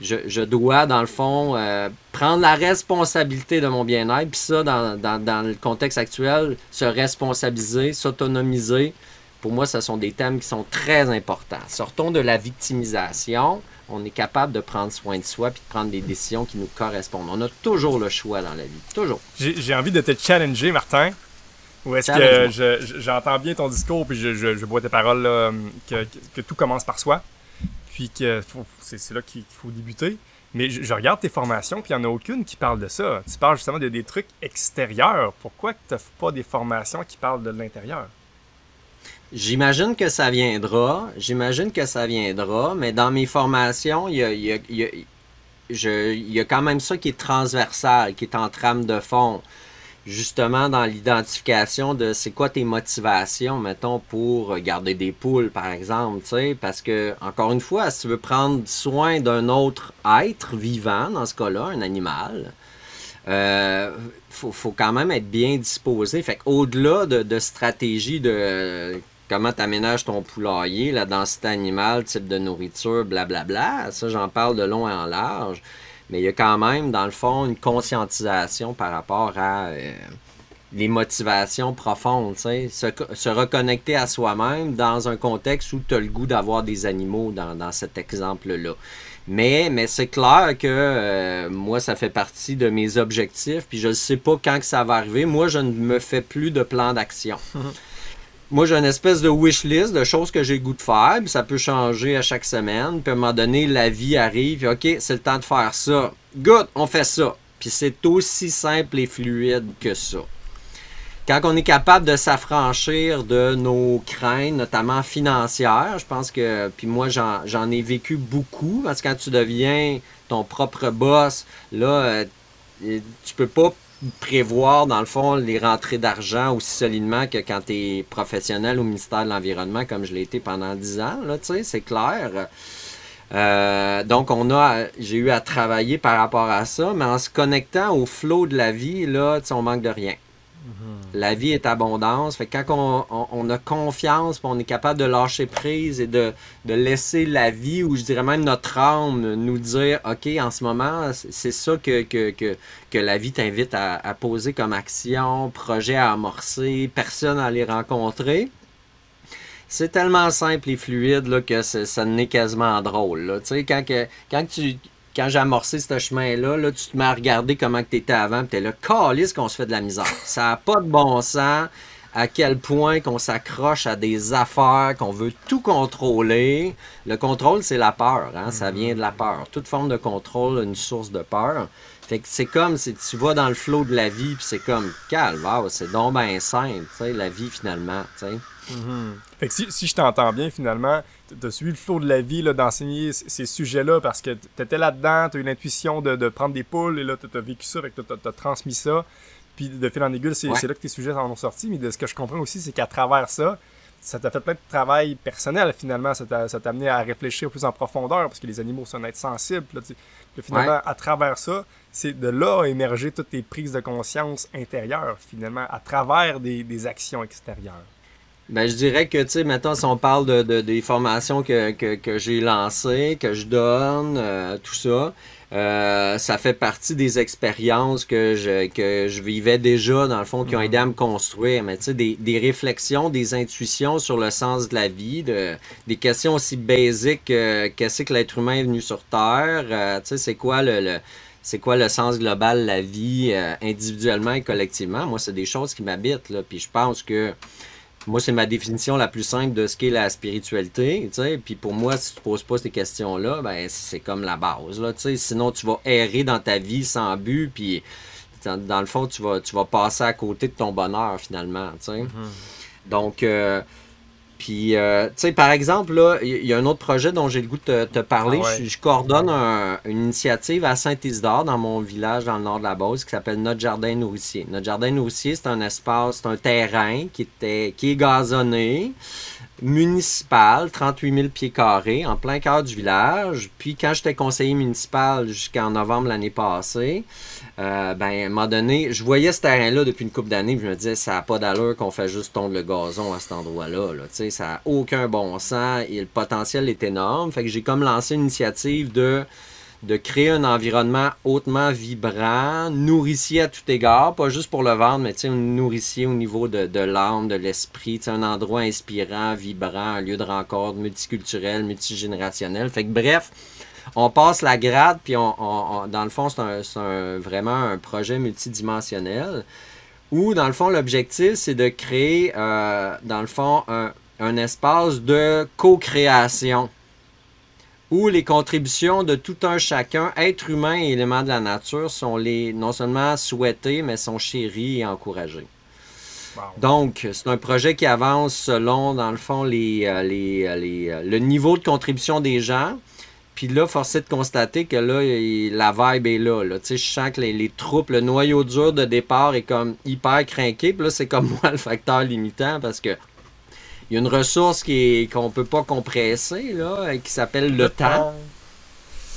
je, dois, dans le fond, euh, prendre la responsabilité de mon bien-être. Puis ça, dans, le contexte actuel, se responsabiliser, s'autonomiser, pour moi, ce sont des thèmes qui sont très importants. Sortons de la victimisation. On est capable de prendre soin de soi puis de prendre des décisions qui nous correspondent. On a toujours le choix dans la vie. Toujours. J'ai envie de te challenger, Martin. Ou est-ce que j'entends bien ton discours, puis je, je, vois tes paroles, là, que, que, tout commence par soi, puis que c'est là qu'il faut débuter. Mais je, regarde tes formations, puis il n'y en a aucune qui parle de ça. Tu parles justement de des trucs extérieurs. Pourquoi tu n'offres pas des formations qui parlent de l'intérieur? J'imagine que ça viendra. J'imagine que ça viendra, mais dans mes formations, il y a, y, a, y a, quand même ça qui est transversal, qui est en trame de fond justement dans l'identification de c'est quoi tes motivations, mettons, pour garder des poules, par exemple, tu sais, parce que, encore une fois, si tu veux prendre soin d'un autre être vivant, dans ce cas-là, un animal, euh, faut, quand même être bien disposé. Fait qu'au-delà de, de stratégie de comment tu aménages ton poulailler, la densité animale, type de nourriture, blablabla, ça, j'en parle de long et en large. Mais il y a quand même, dans le fond, une conscientisation par rapport à euh, les motivations profondes. Se, se, reconnecter à soi-même dans un contexte où tu as le goût d'avoir des animaux dans, cet exemple-là. Mais, mais c'est clair que euh, moi, ça fait partie de mes objectifs, puis je ne sais pas quand que ça va arriver. Moi, je ne me fais plus de plan d'action. moi, j'ai une espèce de wish list de choses que j'ai goût de faire, puis ça peut changer à chaque semaine. Puis à un moment donné, la vie arrive, puis OK, c'est le temps de faire ça. Good, on fait ça. Puis c'est aussi simple et fluide que ça. Quand on est capable de s'affranchir de nos craintes, notamment financières, je pense que, puis moi j'en ai vécu beaucoup, parce que quand tu deviens ton propre boss, là, euh, tu peux pas prévoir, dans le fond, les rentrées d'argent aussi solidement que quand tu es professionnel au ministère de l'Environnement, comme je l'ai été pendant 10 ans, là, tu sais, c'est clair. Euh, donc, on a, j'ai eu à travailler par rapport à ça, mais en se connectant au flot de la vie, là, tu on manque de rien. Mhm. La vie est abondance. Quand on, a confiance, on est capable de lâcher prise et de, laisser la vie, ou je dirais même notre âme, nous dire OK, en ce moment, c'est ça que, la vie t'invite à, poser comme action, projet à amorcer, personne à aller rencontrer. C'est tellement simple et fluide que ça n'est quasiment drôle. Quand tu quand j'ai amorcé ce chemin-là, là, tu te mets à regarder comment tu étais avant, tu es là, qu'on se fait de la misère. Ça n'a pas de bon sens à quel point qu'on s'accroche à des affaires, qu'on veut tout contrôler. Le contrôle, c'est la peur, hein? ça vient de la peur. Toute forme de contrôle a une source de peur. Fait que c'est comme si tu vas dans le flot de la vie, puis c'est comme, calme, c'est donc bien simple, la vie finalement. Mm-hmm. Fait que si, si je t'entends bien, finalement, tu as suivi le flot de la vie d'enseigner ces sujets-là parce que tu étais là-dedans, tu as eu l'intuition de, de, prendre des poules et là, tu as vécu ça, tu as, transmis ça. Puis de fil en aiguille, c'est là que tes sujets en ont sorti. Mais de ce que je comprends aussi, c'est qu'à travers ça, ça t'a fait plein de travail personnel finalement. Ça t'a amené à réfléchir plus en profondeur parce que les animaux sont un être sensible. Là, finalement, à travers ça, c'est de là émerger toutes tes prises de conscience intérieures finalement à travers des, des actions extérieures. Ben, je dirais que, tu sais, maintenant, si on parle de, des formations que, que, j'ai lancées, que je donne, euh, tout ça, euh, ça fait partie des expériences que je, que je vivais déjà, dans le fond, qui ont aidé à me construire. Mais tu sais, des, des, réflexions, des intuitions sur le sens de la vie, de, des questions aussi basiques que qu'est-ce que l'être humain est venu sur Terre, euh, tu sais, c'est quoi le, c'est quoi le sens global de la vie individuellement et collectivement. Moi, c'est des choses qui m'habitent, là. Puis je pense que moi, c'est ma définition la plus simple de ce qu'est la spiritualité. Puis pour moi, si tu ne poses pas ces questions-là, ben, c'est comme la base. Là, Sinon, tu vas errer dans ta vie sans but. Puis dans, le fond, tu vas, tu vas passer à côté de ton bonheur finalement. Mm-hmm. Donc, euh, puis, euh, tu sais, par exemple, là, il y, a un autre projet dont j'ai le goût de te, parler. Ah je, coordonne une initiative à Saint-Isidore, dans mon village dans le nord de la Beauce, qui s'appelle Notre Jardin Nourricier. Notre Jardin Nourricier, c'est un espace, c'est un terrain qui, était, qui est gazonné, municipal, 38 000 pieds carrés, en plein cœur du village. Puis, quand j'étais conseiller municipal jusqu'en novembre l'année passée, euh, ben, à donné, je voyais ce terrain-là depuis une couple d'années, je me disais, ça n'a pas d'allure qu'on fait juste tondre le gazon à cet endroit-là. Là. Ça n'a aucun bon sens et le potentiel est énorme. Fait que j'ai comme lancé une initiative de, de créer un environnement hautement vibrant, nourricier à tout égard, pas juste pour le vendre, mais nourricier au niveau de, de l'âme, de l'esprit, un endroit inspirant, vibrant, un lieu de rencontre multiculturel, multigénérationnel. Fait que bref, on passe la grade, puis on, dans le fond, c'est vraiment un projet multidimensionnel où, dans le fond, l'objectif, c'est de créer, euh, dans le fond, un, un espace de co-création où les contributions de tout un chacun, être humain et éléments de la nature, sont les non seulement souhaitées, mais sont chéris et encouragés. Wow. Donc, c'est un projet qui avance selon, dans le fond, les, euh, les, euh, les, le niveau de contribution des gens. Puis là, force est de constater que là, il- la vibe est là. là. Tu sais, je sens que les, les troupes, le noyau dur de départ est comme hyper craqué. Puis là, c'est comme moi le facteur limitant parce que il y a une ressource qui qu'on peut pas compresser, là, et qui s'appelle le, temps.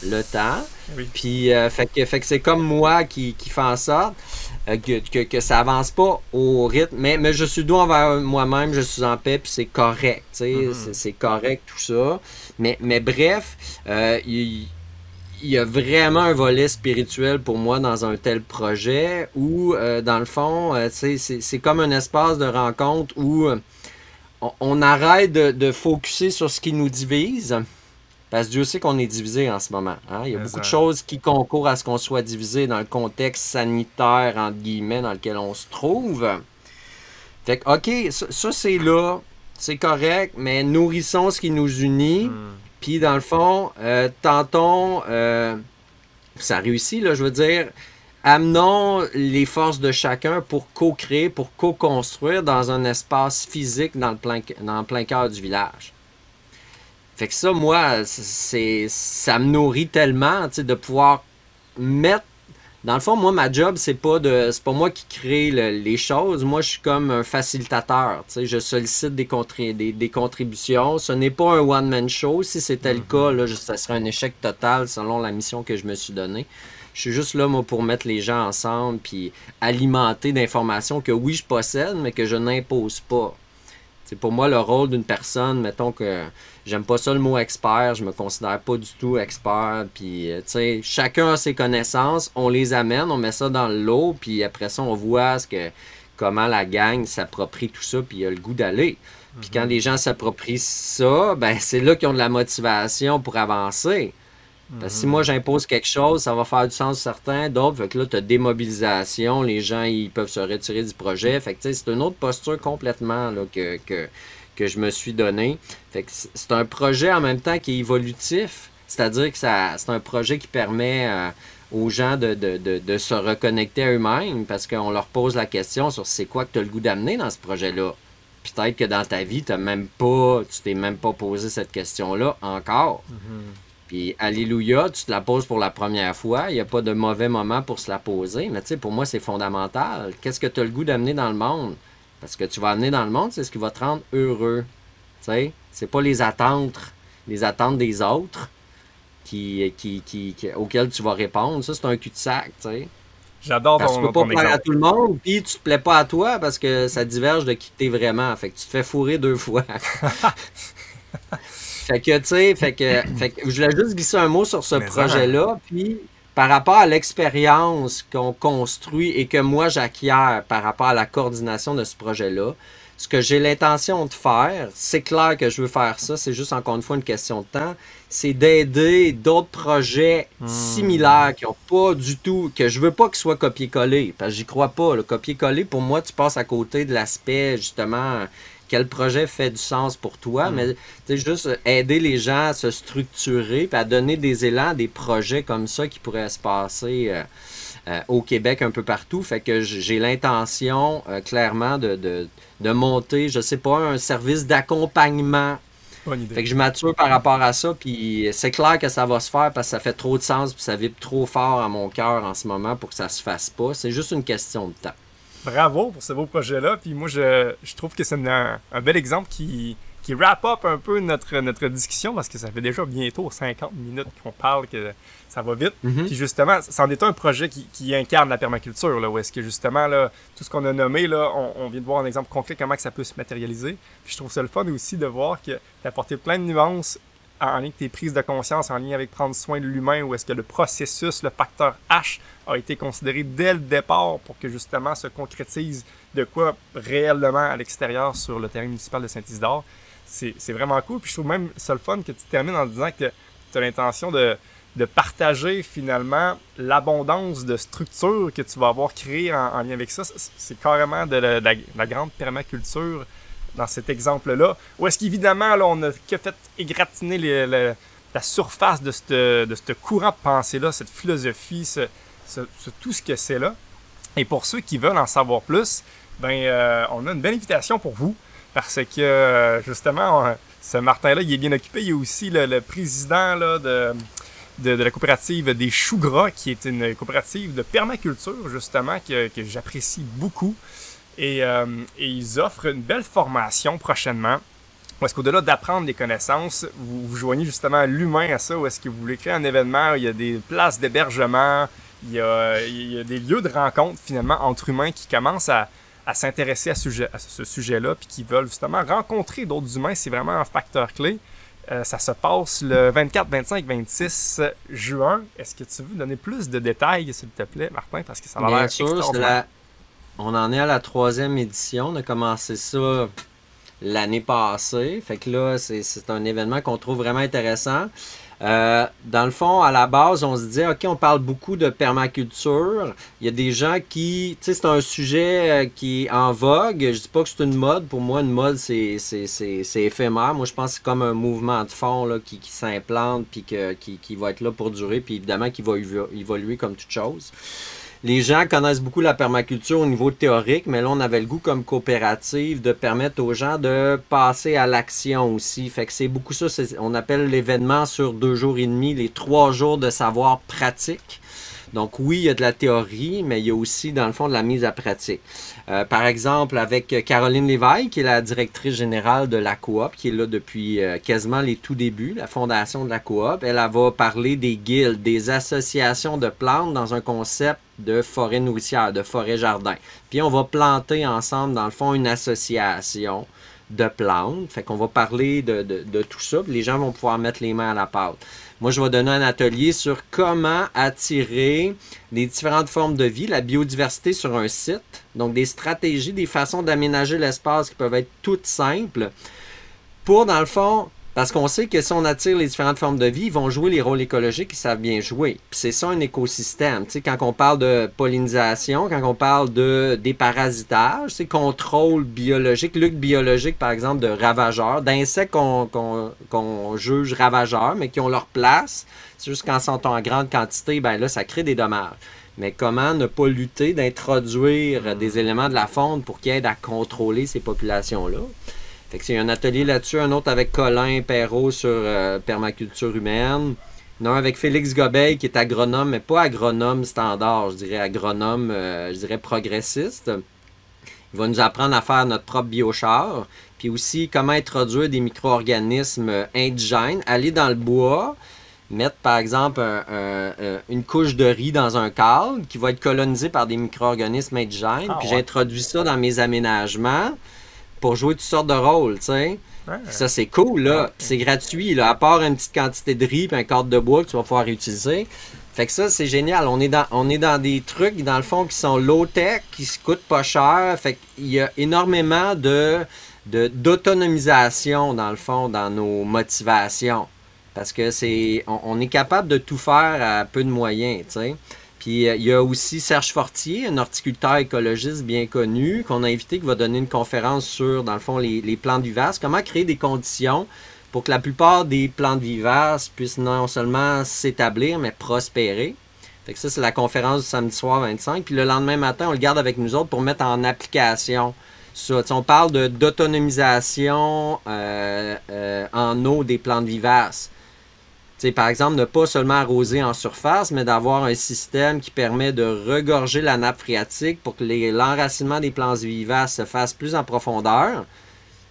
Le temps. Oui. Puis, euh, fait que, fait que c'est comme moi qui, qui fait en sorte euh, que, que, que ça avance pas au rythme. Mais, mais je suis doux envers moi-même, je suis en paix, puis c'est correct. tu sais, Mhm. c'est, c'est correct tout ça. Mais, mais bref, euh, il, il y a vraiment un volet spirituel pour moi dans un tel projet où, euh, dans le fond, euh, c'est, comme un espace de rencontre où on, on arrête de, de focuser sur ce qui nous divise. Parce que Dieu sait qu'on est divisé en ce moment. hein. Il y a beaucoup de choses qui concourent à ce qu'on soit divisé dans le contexte sanitaire, entre guillemets, dans lequel on se trouve. Fait que, OK, ça, ça, c'est là, c'est correct, mais nourrissons ce qui nous unit. Hmm. Puis, dans le fond, euh, tentons, euh, ça réussit, là, je veux dire, amenons les forces de chacun pour co-créer, pour co-construire dans un espace physique dans le plein, dans le plein cœur du village. Fait que ça, moi, c'est, ça me nourrit tellement, de pouvoir mettre. Dans le fond, moi, ma job, c'est pas de. C'est pas moi qui crée le- les choses. Moi, je suis comme un facilitateur. Je sollicite des, contri- des, des contributions. Ce n'est pas un one-man show. Si c'était le cas, là, je- ça serait un échec total selon la mission que je me suis donnée. Je suis juste là, moi, pour mettre les gens ensemble puis alimenter d'informations que oui, je possède, mais que je n'impose pas. C'est pour moi le rôle d'une personne, mettons que j'aime pas ça le mot expert, je me considère pas du tout expert, puis euh, tu sais, chacun a ses connaissances, on les amène, on met ça dans le lot, puis après ça on voit ce que comment la gang s'approprie tout ça, puis il a le goût d'aller. Puis quand les gens s'approprient ça, ben c'est là qu'ils ont de la motivation pour avancer. Parce que si moi j'impose quelque chose, ça va faire du sens certain. D'autres, fait que là, tu as démobilisation, les gens ils peuvent se retirer du projet. Fait que c'est une autre posture complètement là, que, que, que je me suis donné. Fait que c'est un projet en même temps qui est évolutif. C'est-à-dire que ça, c'est un projet qui permet euh, aux gens de, de, de, de se reconnecter à eux-mêmes parce qu'on leur pose la question sur c'est quoi que tu as le goût d'amener dans ce projet-là. Peut-être que dans ta vie, t'as même pas, tu t'es même pas posé cette question-là encore. Puis, Alléluia, tu te la poses pour la première fois. Il n'y a pas de mauvais moment pour se la poser. Mais tu sais, pour moi, c'est fondamental. Qu'est-ce que tu as le goût d'amener dans le monde? Parce que tu vas amener dans le monde, c'est ce qui va te rendre heureux. Tu sais, c'est pas les attentes, les attentes des autres qui, qui, qui, qui- auxquelles tu vas répondre. Ça, c'est un cul-de-sac, tu sais. J'adore Parce que ton, tu peux pas plaire à tout le monde, puis tu te plais pas à toi parce que ça diverge de qui t'es vraiment. Fait que tu te fais fourrer deux fois. fait que, tu sais, fait que, fait que je voulais juste glisser un mot sur ce projet-là, puis par rapport à l'expérience qu'on construit et que moi j'acquiers par rapport à la coordination de ce projet-là, ce que j'ai l'intention de faire, c'est clair que je veux faire ça, c'est juste encore une fois une question de temps, c'est d'aider d'autres projets similaires qui ont pas du tout, que je veux pas qu'ils soient copier-coller, parce que j'y crois pas. Le copier-coller, pour moi, tu passes à côté de l'aspect, justement, quel projet fait du sens pour toi, mais tu sais, juste aider les gens à se structurer, puis à donner des élans à des projets comme ça qui pourraient se passer euh, euh, au Québec un peu partout. Fait que j'ai l'intention, euh, clairement, de, de, de monter, je sais pas, un service d'accompagnement Bonne idée. fait que je mature par rapport à ça, puis c'est clair que ça va se faire parce que ça fait trop de sens, puis ça vibre trop fort à mon cœur en ce moment pour que ça se fasse pas. C'est juste une question de temps. Bravo pour ce beau projet-là. Puis moi, je, je trouve que c'est un, un bel exemple qui, qui wrap up un peu notre, notre discussion parce que ça fait déjà bientôt 50 minutes qu'on parle, que ça va vite. Mhm. Puis justement, c'en est un projet qui, qui incarne la permaculture, là, où est-ce que justement, là, tout ce qu'on a nommé, là, on, on vient de voir un exemple concret comment que ça peut se matérialiser. Puis je trouve ça le fun aussi de voir que apporté plein de nuances en lien avec tes prises de conscience, en lien avec prendre soin de l'humain, où est-ce que le processus, le facteur H, a été considéré dès le départ pour que justement se concrétise de quoi réellement à l'extérieur sur le terrain municipal de Saint-Isidore? C'est c'est vraiment cool. Puis je trouve même ça le fun que tu termines en disant que tu as l'intention de, de partager finalement l'abondance de structures que tu vas avoir créées en, lien avec ça. C'est carrément de la, grande permaculture dans cet exemple-là. Ou est-ce qu'évidemment, là, on n'a que fait égratigner la surface de ce de courant de pensée-là, cette philosophie, tout ce que c'est là. Et pour ceux qui veulent en savoir plus, ben, euh, on a une belle invitation pour vous. Parce que, euh, justement, ce Martin-là, il est bien occupé. Il a aussi le, président de, de, la coopérative des Choux Gras, qui est une coopérative de permaculture, justement, que j'apprécie beaucoup. Et, euh, et, ils offrent une belle formation prochainement. Où est-ce qu'au-delà d'apprendre des connaissances, vous, vous joignez justement l'humain à ça, ou est-ce que vous voulez créer un événement où il y a des places d'hébergement, il y, a, il y a des lieux de rencontre finalement entre humains qui commencent à, à s'intéresser à, sujet, à ce sujet-là, puis qui veulent justement rencontrer d'autres humains, c'est vraiment un facteur clé. Euh, ça se passe le 24, 25, 26 juin. Est-ce que tu veux donner plus de détails, s'il te plaît, Martin, parce que ça va l'air extraordinaire. On en est à la troisième édition. On a commencé ça l'année passée. Fait que là, c'est un événement qu'on trouve vraiment intéressant. Euh, dans le fond, à la base, on se dit, OK, on parle beaucoup de permaculture. Il y a des gens qui, tu sais, c'est un sujet euh, qui est en vogue. Je dis pas que c'est une mode. Pour moi, une mode, c'est éphémère. Moi, je pense que c'est comme un mouvement de fond qui s'implante puis qui, qui va être là pour durer. Puis évidemment, qui va évoluer comme toute chose les gens connaissent beaucoup la permaculture au niveau théorique, mais là, on avait le goût comme coopérative de permettre aux gens de passer à l'action aussi. Fait que c'est beaucoup ça, on appelle l'événement sur deux jours et demi, les trois jours de savoir pratique. Donc oui, il y a de la théorie, mais il y a aussi, dans le fond, de la mise à pratique. Euh, par exemple, avec Caroline Léveille, qui est la directrice générale de la coop, qui est là depuis euh, quasiment les tout débuts, la fondation de la coop, elle, va parler des guildes, des associations de plantes dans un concept de forêt nourricière, de forêt jardin. Puis on va planter ensemble, dans le fond, une association de plantes. Fait qu'on va parler de, tout ça. Les gens vont pouvoir mettre les mains à la pâte. Moi, je vais donner un atelier sur comment attirer les différentes formes de vie, la biodiversité sur un site. Donc, des stratégies, des façons d'aménager l'espace qui peuvent être toutes simples pour, dans le fond, parce qu'on sait que si on attire les différentes formes de vie, ils vont jouer les rôles écologiques, ils savent bien jouer. Puis c'est ça un écosystème. Tu sais, quand on parle de pollinisation, quand on parle de déparasitage, c'est contrôle biologique, lutte biologique, par exemple, de ravageurs, d'insectes qu'on juge ravageurs, mais qui ont leur place. C'est juste ils sont en grande quantité, ben là, ça crée des dommages. Mais comment ne pas lutter d'introduire des éléments de la faune pour qu'ils aident à contrôler ces populations-là? Fait que c'est un atelier là-dessus, un autre avec Colin Perrault sur euh, permaculture humaine. Un avec Félix Gobeil qui est agronome, mais pas agronome standard, je dirais agronome, euh, je dirais progressiste. Il va nous apprendre à faire notre propre biochar, puis aussi comment introduire des micro-organismes indigènes, aller dans le bois, mettre par exemple une couche de riz dans un cadre qui va être colonisé par des micro-organismes indigènes, ah puis j'introduis ça dans mes aménagements pour jouer toutes sortes de rôles, tu sais. Ça, c'est cool, là. C'est gratuit, là. À part une petite quantité de riz et un cadre de bois que tu vas pouvoir utiliser. Fait que ça, c'est génial. On est, dans, on est dans des trucs, dans le fond, qui sont low-tech, qui se coûtent pas cher. Fait qu'il y a énormément de, d'autonomisation, dans le fond, dans nos motivations. Parce que c'est. On, on, est capable de tout faire à peu de moyens, tu sais. Puis euh, il y a aussi Serge Fortier, un horticulteur écologiste bien connu, qu'on a invité, qui va donner une conférence sur, dans le fond, les, plantes vivaces. Comment créer des conditions pour que la plupart des plantes vivaces puissent non seulement s'établir, mais prospérer. Fait que ça, c'est la conférence du samedi soir 25. Puis le lendemain matin, on le garde avec nous autres pour mettre en application ça. on parle d'autonomisation euh, euh, en eau des plantes vivaces par exemple, ne pas seulement arroser en surface, mais d'avoir un système qui permet de regorger la nappe phréatique pour que l'enracinement des plantes vivaces se fasse plus en profondeur.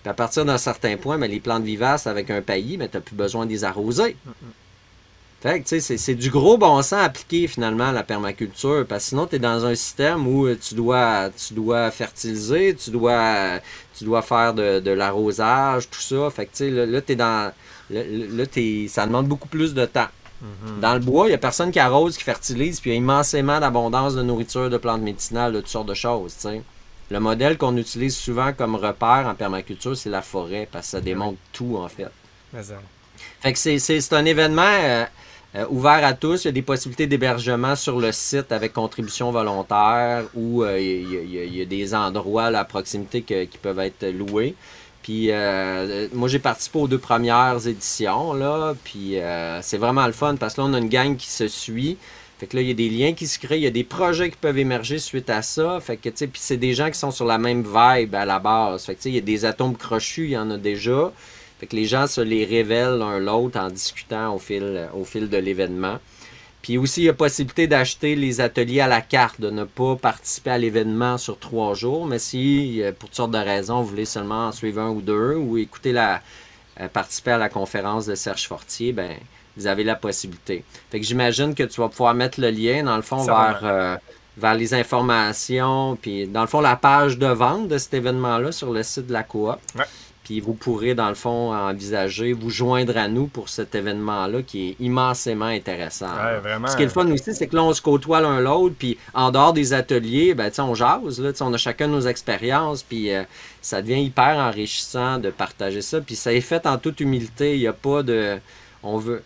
Puis à partir d'un certain point, mais ben, les plantes vivaces avec un paillis, ben, tu n'as plus besoin de les arroser. Fait que, c'est du gros bon sens appliqué finalement à la permaculture, parce que sinon tu es dans un système où tu dois, tu dois fertiliser, tu dois, tu dois faire de, l'arrosage, tout ça. Fait que, là, là tu es dans Là, ça demande beaucoup plus de temps. Mhm. Dans le bois, il n'y a personne qui arrose, qui fertilise, puis il y a immensément d'abondance de nourriture, de plantes médicinales, de toutes sortes de choses. Le modèle qu'on utilise souvent comme repère en permaculture, c'est la forêt, parce que ça démontre tout, en fait. Fait que c'est un événement euh, Euh, ouvert à tous, il y a des possibilités d'hébergement sur le site avec contribution volontaire ou euh, il, y a, des endroits à proximité qui peuvent être loués. Puis euh, moi j'ai participé aux deux premières éditions là, puis c'est vraiment le fun parce que là on a une gang qui se suit. Fait que là, il y a des liens qui se créent, il y a des projets qui peuvent émerger suite à ça. Fait que, tu sais, puis c'est des gens qui sont sur la même vibe à la base. Fait que, tu sais, il y a des atomes crochus, il y en a déjà. Fait que les gens se les révèlent l'un l'autre en discutant au fil, au fil de l'événement. Puis aussi, il y a possibilité d'acheter les ateliers à la carte, de ne pas participer à l'événement sur trois jours. Mais si, pour toutes sortes de raisons, vous voulez seulement en suivre un ou deux ou écouter la, euh, participer à la conférence de Serge Fortier, ben vous avez la possibilité. Fait que j'imagine que tu vas pouvoir mettre le lien, dans le fond, vers, euh, vers les informations, puis dans le fond, la page de vente de cet événement-là sur le site de la coop. Ouais. Puis vous pourrez, dans le fond, envisager, vous joindre à nous pour cet événement-là qui est immensément intéressant. Ce qui est le fun aussi, c'est que là, on se côtoie l'un l'autre, puis en dehors des ateliers, ben, on jase, là, on a chacun nos expériences, puis euh, ça devient hyper enrichissant de partager ça. Puis ça est fait en toute humilité. Il n'y a pas de. On veut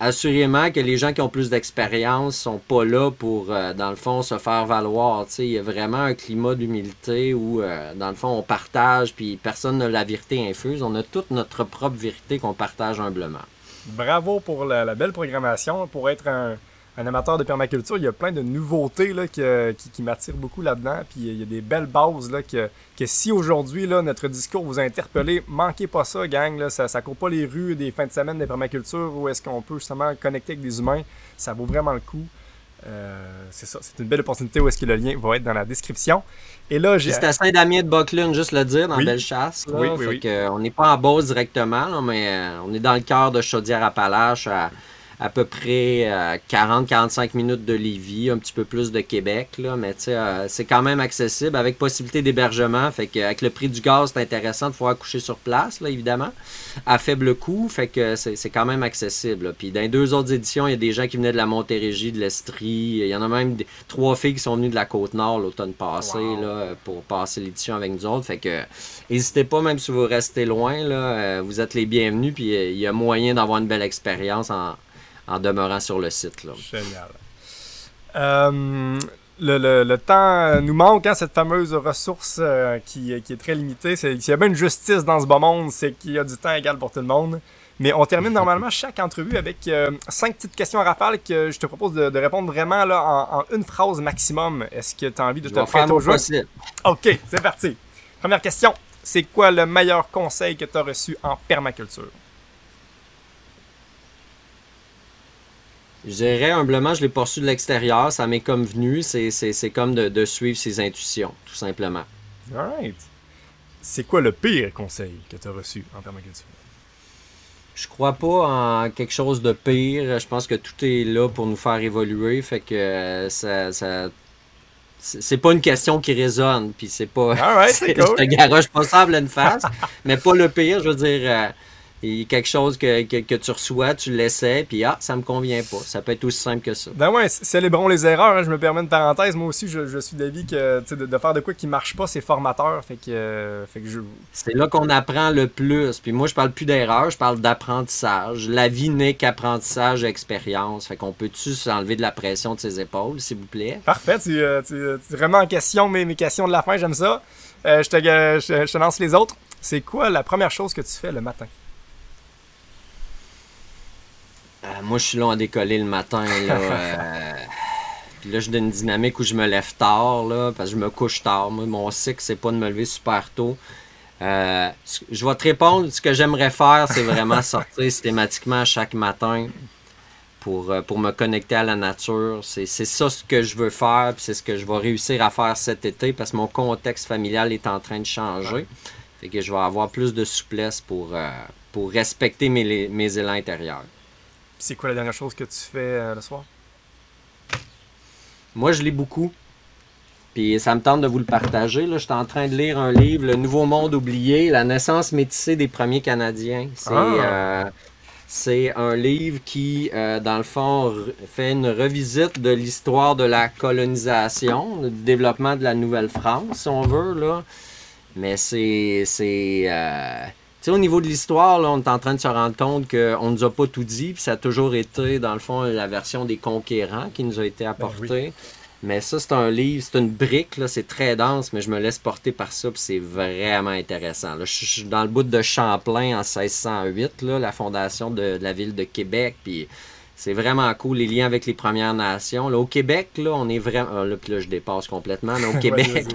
assurément que les gens qui ont plus d'expérience sont pas là pour, euh, dans le fond, se faire valoir. Il y a vraiment un climat d'humilité où, euh, dans le fond, on partage, puis personne n'a la vérité infuse. On a toute notre propre vérité qu'on partage humblement. Bravo pour la belle programmation. Pour être un, un amateur de permaculture, il y a plein de nouveautés là, qui, qui m'attirent beaucoup là-dedans. Puis il y a des belles bases là, que, que si aujourd'hui notre discours vous a interpellé, manquez pas ça, gang. Là, ça ne court pas les rues des fins de semaine de permaculture où est-ce qu'on peut justement connecter avec des humains. Ça vaut vraiment le coup. Euh, c'est ça, c'est une belle opportunité où est-ce que le lien va être dans la description. Et là, j'ai. À Saint-Damien de Boclune, juste le dire, dans Bellechasse. Là. Oui, oui, oui. Que, on n'est pas en Beauce directement, mais euh, on est dans le cœur de Chaudière-Appalaches, à à peu près 40-45 euh, minutes de Lévis, un petit peu plus de Québec, là, mais euh, c'est quand même accessible avec possibilité d'hébergement. Fait que avec le prix du gaz, c'est intéressant de pouvoir coucher sur place, là, évidemment, à faible coût. Fait que c'est quand même accessible. Puis dans les deux autres éditions, il y a des gens qui venaient de la Montérégie, de l'Estrie. Il y en a même trois filles qui sont venues de la Côte-Nord l'automne passé là, pour passer l'édition avec nous autres. Fait que n'hésitez pas, même si vous restez loin, là, euh, vous êtes les bienvenus. Puis il y a moyen d'avoir une belle expérience en en demeurant sur le site. Là. Génial. Euh, le, temps nous manque, hein, cette fameuse ressource euh, qui, est très limitée. S'il y a bien une justice dans ce beau monde, c'est qu'il y a du temps égal pour tout le monde. Mais on termine normalement chaque entrevue avec euh, cinq petites questions à rafale que je te propose de, répondre vraiment là, en, une phrase maximum. Est-ce que tu as envie de te prêter au jeu? Ok, c'est parti. Première question. C'est quoi le meilleur conseil que tu as reçu en permaculture? Je dirais humblement, je l'ai poursu de l'extérieur, ça m'est comme venu, c'est comme de, suivre ses intuitions, tout simplement. Alright. C'est quoi le pire conseil que tu as reçu en permaculture? Je crois pas en quelque chose de pire. Je pense que tout est là pour nous faire évoluer. Fait que euh, ça, ça c'est pas une question qui résonne. Puis c'est pas. C'est cool. Je te garoche pas ça une face. mais pas le pire. Je veux dire. Euh, a quelque chose que, que, tu reçois, tu l'essaies, puis ah, ça me convient pas. Ça peut être aussi simple que ça. Ben ouais, célébrons les erreurs. Hein, je me permets une parenthèse. Moi aussi, je, je suis d'avis que de, de, faire de quoi qui marche pas, c'est formateur. Fait que, fait que je... C'est là qu'on apprend le plus. Puis moi, je parle plus d'erreurs, je parle d'apprentissage. La vie n'est qu'apprentissage et expérience. Fait qu'on peut-tu s'enlever de la pression de ses épaules, s'il vous plaît? Parfait. Tu, euh, tu, tu, vraiment en question mes, mes questions de la fin, j'aime ça. Euh, je, te, je, je te lance les autres. C'est quoi la première chose que tu fais le matin? Euh, moi, je suis long à décoller le matin. Là, euh, puis là, je donne une dynamique où je me lève tard, là, parce que je me couche tard. Moi, mon cycle, c'est pas de me lever super tôt. Euh, je vais te répondre. Ce que j'aimerais faire, c'est vraiment sortir systématiquement chaque matin pour, pour me connecter à la nature. C'est ça ce que je veux faire, puis c'est ce que je vais réussir à faire cet été parce que mon contexte familial est en train de changer. Fait que je vais avoir plus de souplesse pour, pour respecter mes, mes élans intérieurs c'est quoi la dernière chose que tu fais euh, le soir? Moi, je lis beaucoup. Puis ça me tente de vous le partager. Là, je suis en train de lire un livre, Le Nouveau Monde oublié, La naissance métissée des premiers Canadiens. C'est ah! euh, un livre qui, euh, dans le fond, fait une revisite de l'histoire de la colonisation, du développement de la Nouvelle-France, si on veut. Là. Mais c'est sais, au niveau de l'histoire, on est en train de se rendre compte qu'on nous a pas tout dit, puis ça a toujours été, dans le fond, la version des conquérants qui nous a été apportée. Mais ça, c'est un livre, c'est une brique, là, c'est très dense, mais je me laisse porter par ça, puis c'est vraiment intéressant. Là, je suis dans le bout de Champlain en 1608, là, la fondation de, la ville de Québec, puis c'est vraiment cool, les liens avec les Premières Nations. Là, au Québec, là, on est vraiment... Ah, là, puis là, je dépasse complètement, mais au Québec...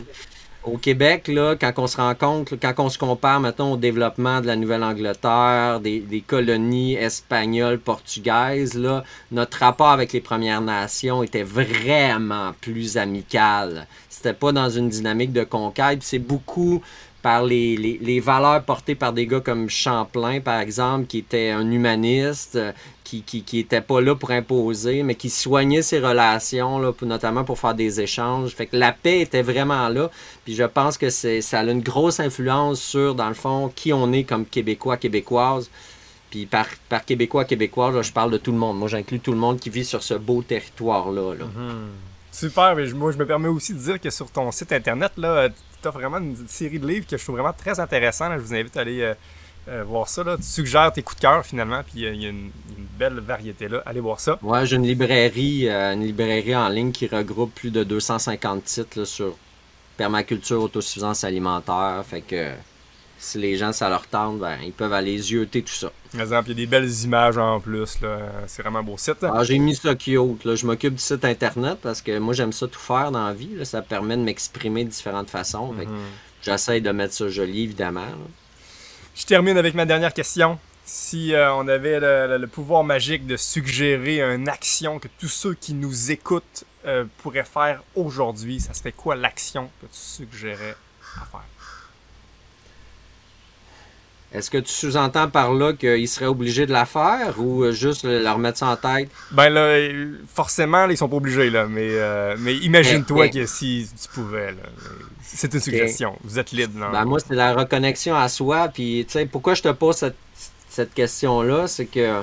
au Québec, là, quand on se rend compte, quand on se compare, mettons, au développement de la Nouvelle-Angleterre, des, des, colonies espagnoles, portugaises, là, notre rapport avec les Premières Nations était vraiment plus amical. C'était pas dans une dynamique de conquête. C'est beaucoup par les, les, valeurs portées par des gars comme Champlain, par exemple, qui était un humaniste, qui, qui, qui était pas là pour imposer, mais qui soignait ses relations, là, notamment pour faire des échanges. Fait que la paix était vraiment là. Puis je pense que ça a une grosse influence sur, dans le fond, qui on est comme Québécois, Québécoises. Puis par, par Québécois, Québécoises, je parle de tout le monde. Moi, j'inclus tout le monde qui vit sur ce beau territoire-là. Là. Mm-hmm. Super, mais moi je me permets aussi de dire que sur ton site internet, là, as vraiment une série de livres que je trouve vraiment très intéressant. Je vous invite à aller euh, euh, voir ça. Tu suggères tes coups de cœur finalement, puis euh, il y a une, belle variété là. Allez voir ça. Ouais, j'ai une librairie, une librairie en ligne qui regroupe plus de 250 titres sur permaculture, autosuffisance alimentaire. Fait que si les gens ça leur tente, ben, ils peuvent aller yeuter tout ça. Par exemple, il y a des belles images en plus. C'est vraiment un beau site. Ah, j'ai mis ça cute. Là. Je m'occupe du site internet parce que moi j'aime ça tout faire dans la vie. Ça permet de m'exprimer de différentes façons. Mhm. J'essaie de mettre ça joli, évidemment. Je termine avec ma dernière question. Si euh, on avait le, pouvoir magique de suggérer une action que tous ceux qui nous écoutent euh, pourraient faire aujourd'hui, ça serait quoi l'action que tu suggérais à faire? Est-ce que tu sous-entends par là qu'ils seraient obligés de la faire ou euh, juste leur mettre ça en tête? Ben là, forcément, ils sont pas obligés, là. Mais, euh, mais imagine-toi que si tu pouvais, là. C'est une suggestion. Vous êtes libre, non? Ben moi, c'est la reconnexion à soi. Puis, tu sais, pourquoi je te pose cette, cette question-là? C'est que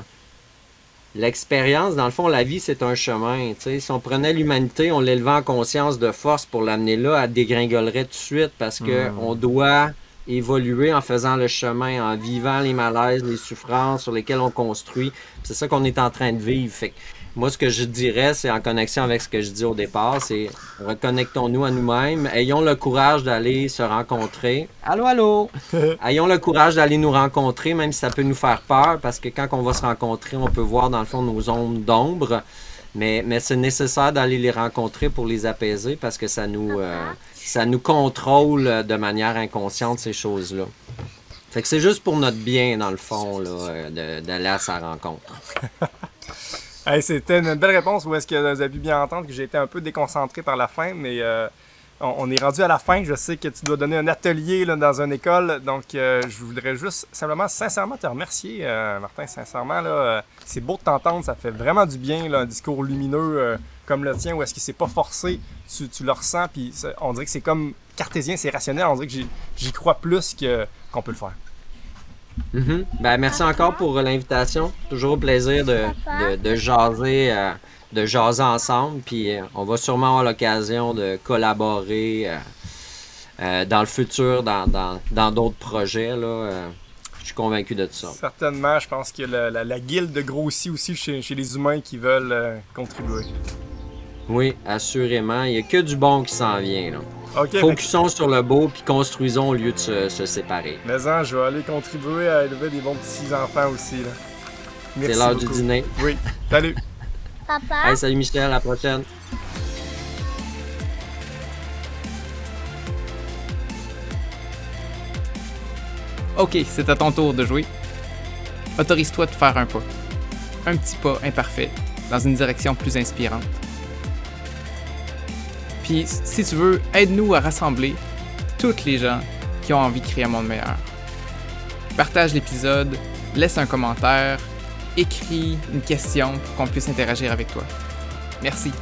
l'expérience, dans le fond, la vie, c'est un chemin. Si on prenait l'humanité, on l'élevait en conscience de force pour l'amener là, elle dégringolerait tout de suite parce que hmm. on doit évoluer en faisant le chemin, en vivant les malaises, les souffrances sur lesquelles on construit. C'est ça qu'on est en train de vivre. Fait moi, ce que je dirais, c'est en connexion avec ce que je dis au départ, c'est reconnectons-nous à nous-mêmes, ayons le courage d'aller se rencontrer. Allô, allô! ayons le courage d'aller nous rencontrer, même si ça peut nous faire peur, parce que quand on va se rencontrer, on peut voir dans le fond nos zones d'ombre. Mais, mais c'est nécessaire d'aller les rencontrer pour les apaiser parce que ça nous, euh, ça nous contrôle de manière inconsciente, ces choses-là. Fait que c'est juste pour notre bien, dans le fond, euh, d'aller à sa rencontre. C'était une belle réponse. Ou est-ce que vous avez pu bien entendre que j'ai été un peu déconcentré par la fin, mais euh, on, est rendu à la fin. Je sais que tu dois donner un atelier dans une école. Donc, euh, je voudrais juste simplement, sincèrement, te remercier, euh, Martin. Sincèrement, là, c'est beau de t'entendre. Ça fait vraiment du bien, un discours lumineux comme le tien, où est-ce que c'est pas forcé. Tu, tu, le ressens, puis on dirait que c'est comme cartésien, c'est rationnel. On dirait que j'y crois plus qu'on peut le faire. Mm-hmm. ben, merci encore pour l'invitation. Toujours au plaisir de, de, jaser, euh, de jaser ensemble. Puis euh, on va sûrement avoir l'occasion de collaborer euh, dans le futur, dans d'autres dans, d'autres projets. Là, je suis convaincu de ça. Certainement, je pense que la, la, guilde grossit aussi chez, chez, les humains qui veulent contribuer. Oui, assurément. Il n'y a que du bon qui s'en vient. Là. Focusons sur le beau puis construisons au lieu de se, séparer. Mais hein, je vais aller contribuer à élever des bons petits enfants aussi. C'est l'heure du dîner. Oui. Salut. Papa. salut Michel, à la prochaine. Ok, c'est à ton tour de jouer. Autorise-toi de faire un pas. Un petit pas imparfait dans une direction plus inspirante. Puis, si tu veux, aide-nous à rassembler toutes les gens qui ont envie de créer un monde meilleur. Partage l'épisode, laisse un commentaire, écris une question pour qu'on puisse interagir avec toi. Merci.